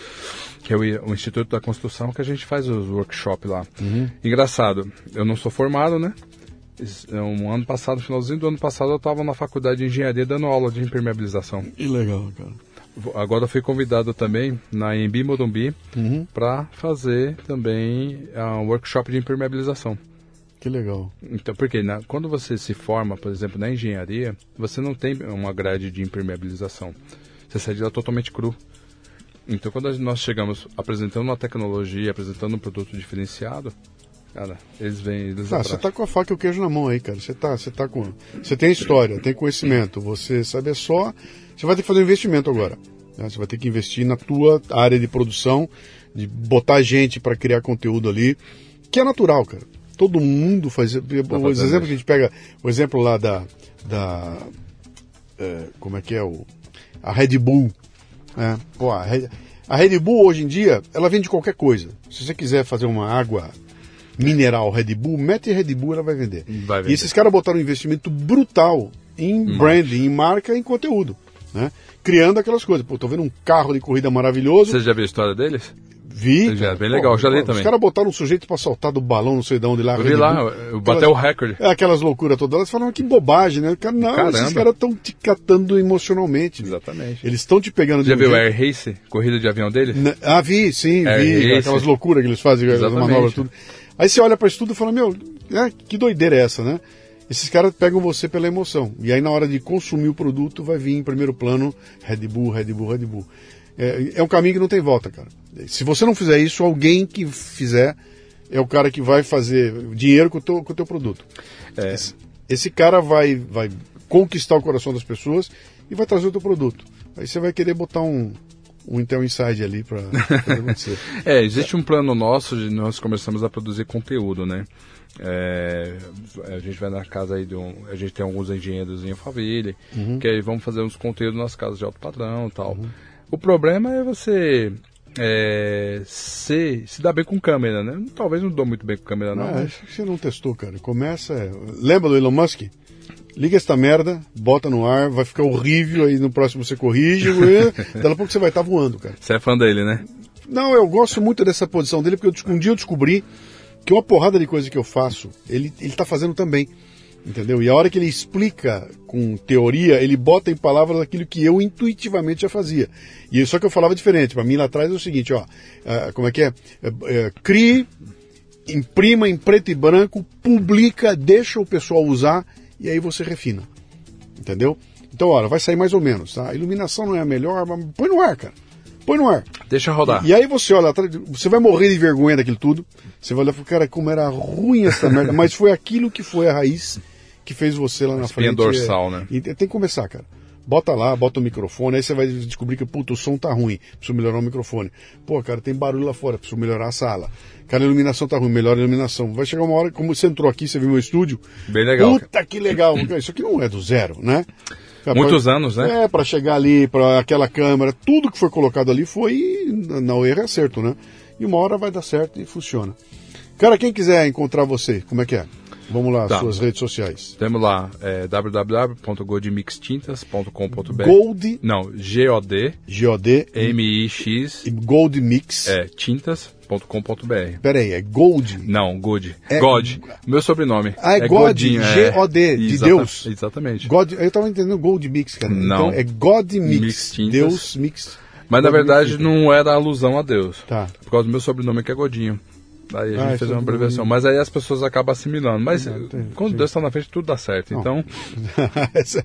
que é o, o Instituto da Construção, que a gente faz os workshops lá. Uhum. Engraçado, eu não sou formado, né? É Um ano passado, finalzinho do ano passado, eu estava na faculdade de engenharia dando aula de impermeabilização. Que legal, cara. Agora eu fui convidado também na Embi Morumbi Uhum. para fazer também ah, um workshop de impermeabilização. Que legal. Então, porque na- quando você se forma, por exemplo, na engenharia, você não tem uma grade de impermeabilização. Você sai de lá totalmente cru. Então, quando nós chegamos apresentando uma tecnologia, apresentando um produto diferenciado, cara, eles vêm, eles Ah, você tá com a faca e o queijo na mão aí, cara. Você tá, você tá com. Você tem história, tem conhecimento. Você sabe é só. Você vai ter que fazer um investimento agora. né? Você vai ter que investir na tua área de produção, de botar gente para criar conteúdo ali, que é natural, cara. Todo mundo faz. Os fazendo exemplos que a gente pega, o exemplo lá da. da é, como é que é o. A Red Bull. Né? Pô, a Red, a Red Bull hoje em dia, ela vende qualquer coisa. Se você quiser fazer uma água mineral Red Bull, mete Red Bull, ela vai vender. Vai vender. E esses caras botaram um investimento brutal em branding, em marca, em conteúdo. Né? Criando aquelas coisas. Pô, tô vendo um carro de corrida maravilhoso. Você já viu a história deles? Vi. Já, bem legal, já li Os também. caras botaram um sujeito pra saltar do balão, não sei de onde lá. Eu vi lá, eu bateu o recorde. É, aquelas loucuras todas. Elas falam que bobagem, né? Cara, não, Caramba. esses caras estão te catando emocionalmente. Exatamente. Eles estão te pegando de Já um viu o Air Race, corrida de avião dele? Na- Ah, vi, sim, É, vi. esse. Aquelas loucuras que eles fazem, as Exatamente. manobras, tudo. Aí você olha pra isso tudo e fala, meu, é, que doideira é essa, né? Esses caras pegam você pela emoção. E aí na hora de consumir o produto vai vir em primeiro plano Red Bull, Red Bull, Red Bull. É, é um caminho que não tem volta, cara. Se você não fizer isso, alguém que fizer é o cara que vai fazer dinheiro com o teu, com o teu produto. É. Esse, esse cara vai, vai conquistar o coração das pessoas e vai trazer o teu produto. Aí você vai querer botar um, um Intel Inside ali para acontecer. É, existe um plano nosso de nós começamos a produzir conteúdo, né? É, a gente vai na casa aí de um. A gente tem alguns engenheiros em Alphaville, que aí vamos fazer uns conteúdos nas casas de alto padrão e tal. O problema é você é, se, se dar bem com câmera, né? Talvez não dou muito bem com câmera, não. Ah, mas- acho que você não testou, cara. Começa. é, Lembra do Elon Musk? Liga esta merda, bota no ar, vai ficar horrível, aí no próximo você corrige, e daqui a pouco você vai estar voando, cara. Você é fã dele, né? Não, eu gosto muito dessa posição dele, porque eu, um dia eu descobri que uma porrada de coisa que eu faço, ele, ele tá fazendo também. Entendeu? E a hora que ele explica com teoria, ele bota em palavras aquilo que eu intuitivamente já fazia. E só que eu falava diferente. Para mim lá atrás é o seguinte, ó, ah, como é que é? É, é, crie, imprima em preto e branco, publica, deixa o pessoal usar e aí você refina. Entendeu? Então, olha, vai sair mais ou menos, tá? A iluminação não é a melhor, mas põe no ar, cara. Põe no ar. Deixa rodar. E, e aí você olha atrás, você vai morrer de vergonha daquilo tudo. Você vai olhar e cara, como era ruim essa merda. Mas foi aquilo que foi a raiz que fez você lá na frente. dorsal, é, né? E tem que começar, cara. Bota lá, bota o microfone, aí você vai descobrir que, puta, o som tá ruim, preciso melhorar o microfone. Pô, cara, tem barulho lá fora, preciso melhorar a sala. Cara, a iluminação tá ruim, melhora a iluminação. Vai chegar uma hora, como você entrou aqui, você viu meu estúdio. Bem legal. Puta, que legal. Isso aqui não é do zero, né? Cara, Muitos pra- anos, né? É, pra chegar ali, pra aquela câmera, tudo que foi colocado ali foi não erro é acerto, né? E uma hora vai dar certo e funciona. Cara, quem quiser encontrar você, como é que é? Vamos lá, Tá. suas redes sociais. Temos lá é, www.goldmixtintas.com.br Gold, Não, G-O-D G-O-D, M-I-X Gold Mix. é, tintas.com.br. Pera aí, é Gold. Não, Good. É- God. Meu sobrenome. Ah, é God, Godinho, é. G-O-D, de Exata- Deus. Exatamente. God, eu tava entendendo Gold Mix, cara. Não. Então é God Mix. Mix Tintas. Deus Mix. Mas na God verdade Mix. não era alusão a Deus. Tá. Por causa do meu sobrenome que é Godinho. Aí a Ah, gente isso fez é uma abreviação. Mas aí as pessoas acabam assimilando. Mas Não, tem- quando sim. Deus está na frente, tudo dá certo. Então, Essa é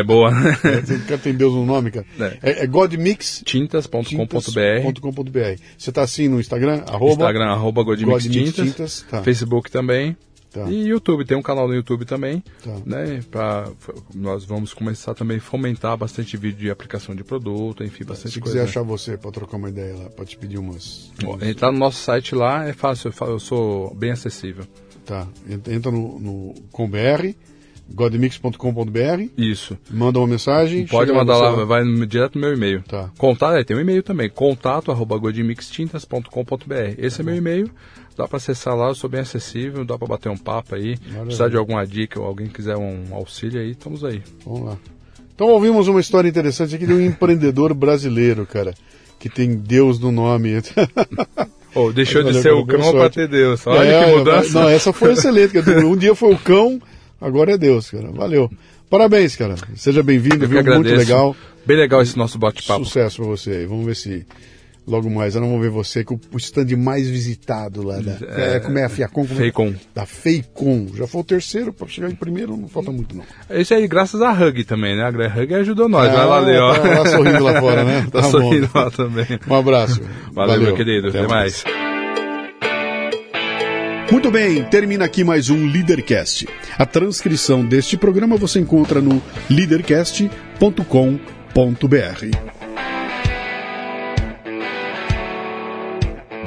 é boa. Você quer tem Deus no nome, cara? É. É, é God Mix. Tintas.com.br. Você tá assim no Instagram? Arroba, Instagram, arroba Godmix Godmix Tintas. Tintas, tá. Facebook também. Tá. E YouTube, tem um canal no YouTube também. Tá. Né, pra, nós vamos começar também a fomentar bastante vídeo de aplicação de produto, enfim, bastante Se coisa. quiser achar você pra trocar uma ideia lá, te pedir umas. Bom, Entrar no nosso site lá é fácil, eu sou bem acessível. Tá. Entra no, no com BR, godmix.com.br, Isso. manda uma mensagem. Pode mandar você lá, vai direto no meu e-mail. Tá. Contato, é, tem um e-mail também, contato arroba godmixtintas.com.br. Esse é meu e-mail, dá para acessar lá, eu sou bem acessível, dá para bater um papo aí. Maravilha. Precisar de alguma dica ou alguém quiser um auxílio aí, estamos aí. Vamos lá. Então ouvimos uma história interessante aqui de um empreendedor brasileiro, cara, que tem Deus no nome. Oh, deixou de ser o cão para ter Deus. Olha É, que mudança. Não, essa foi excelente. cara. Um dia foi o cão, agora é Deus, cara. Valeu. Parabéns, cara. Seja bem-vindo, viu? Muito legal. Bem legal esse nosso bate-papo. Sucesso pra você aí. Vamos ver se logo mais nós vamos ver você com o stand mais visitado lá da. É, como é a Fiacon? Como é? Feicon. Da Feicon. Já foi o terceiro, pra chegar em primeiro não falta muito, não. Isso aí, graças a Hug também, né? A Hug ajudou nós. Vai lá, Ah, ali, ó. Tá lá sorrindo lá fora, né? Tá, bom. sorrindo lá também. Um abraço. Valeu, meu querido. Até, mais. mais. Muito bem, termina aqui mais um Leadercast. A transcrição deste programa você encontra no leadercast.com.br.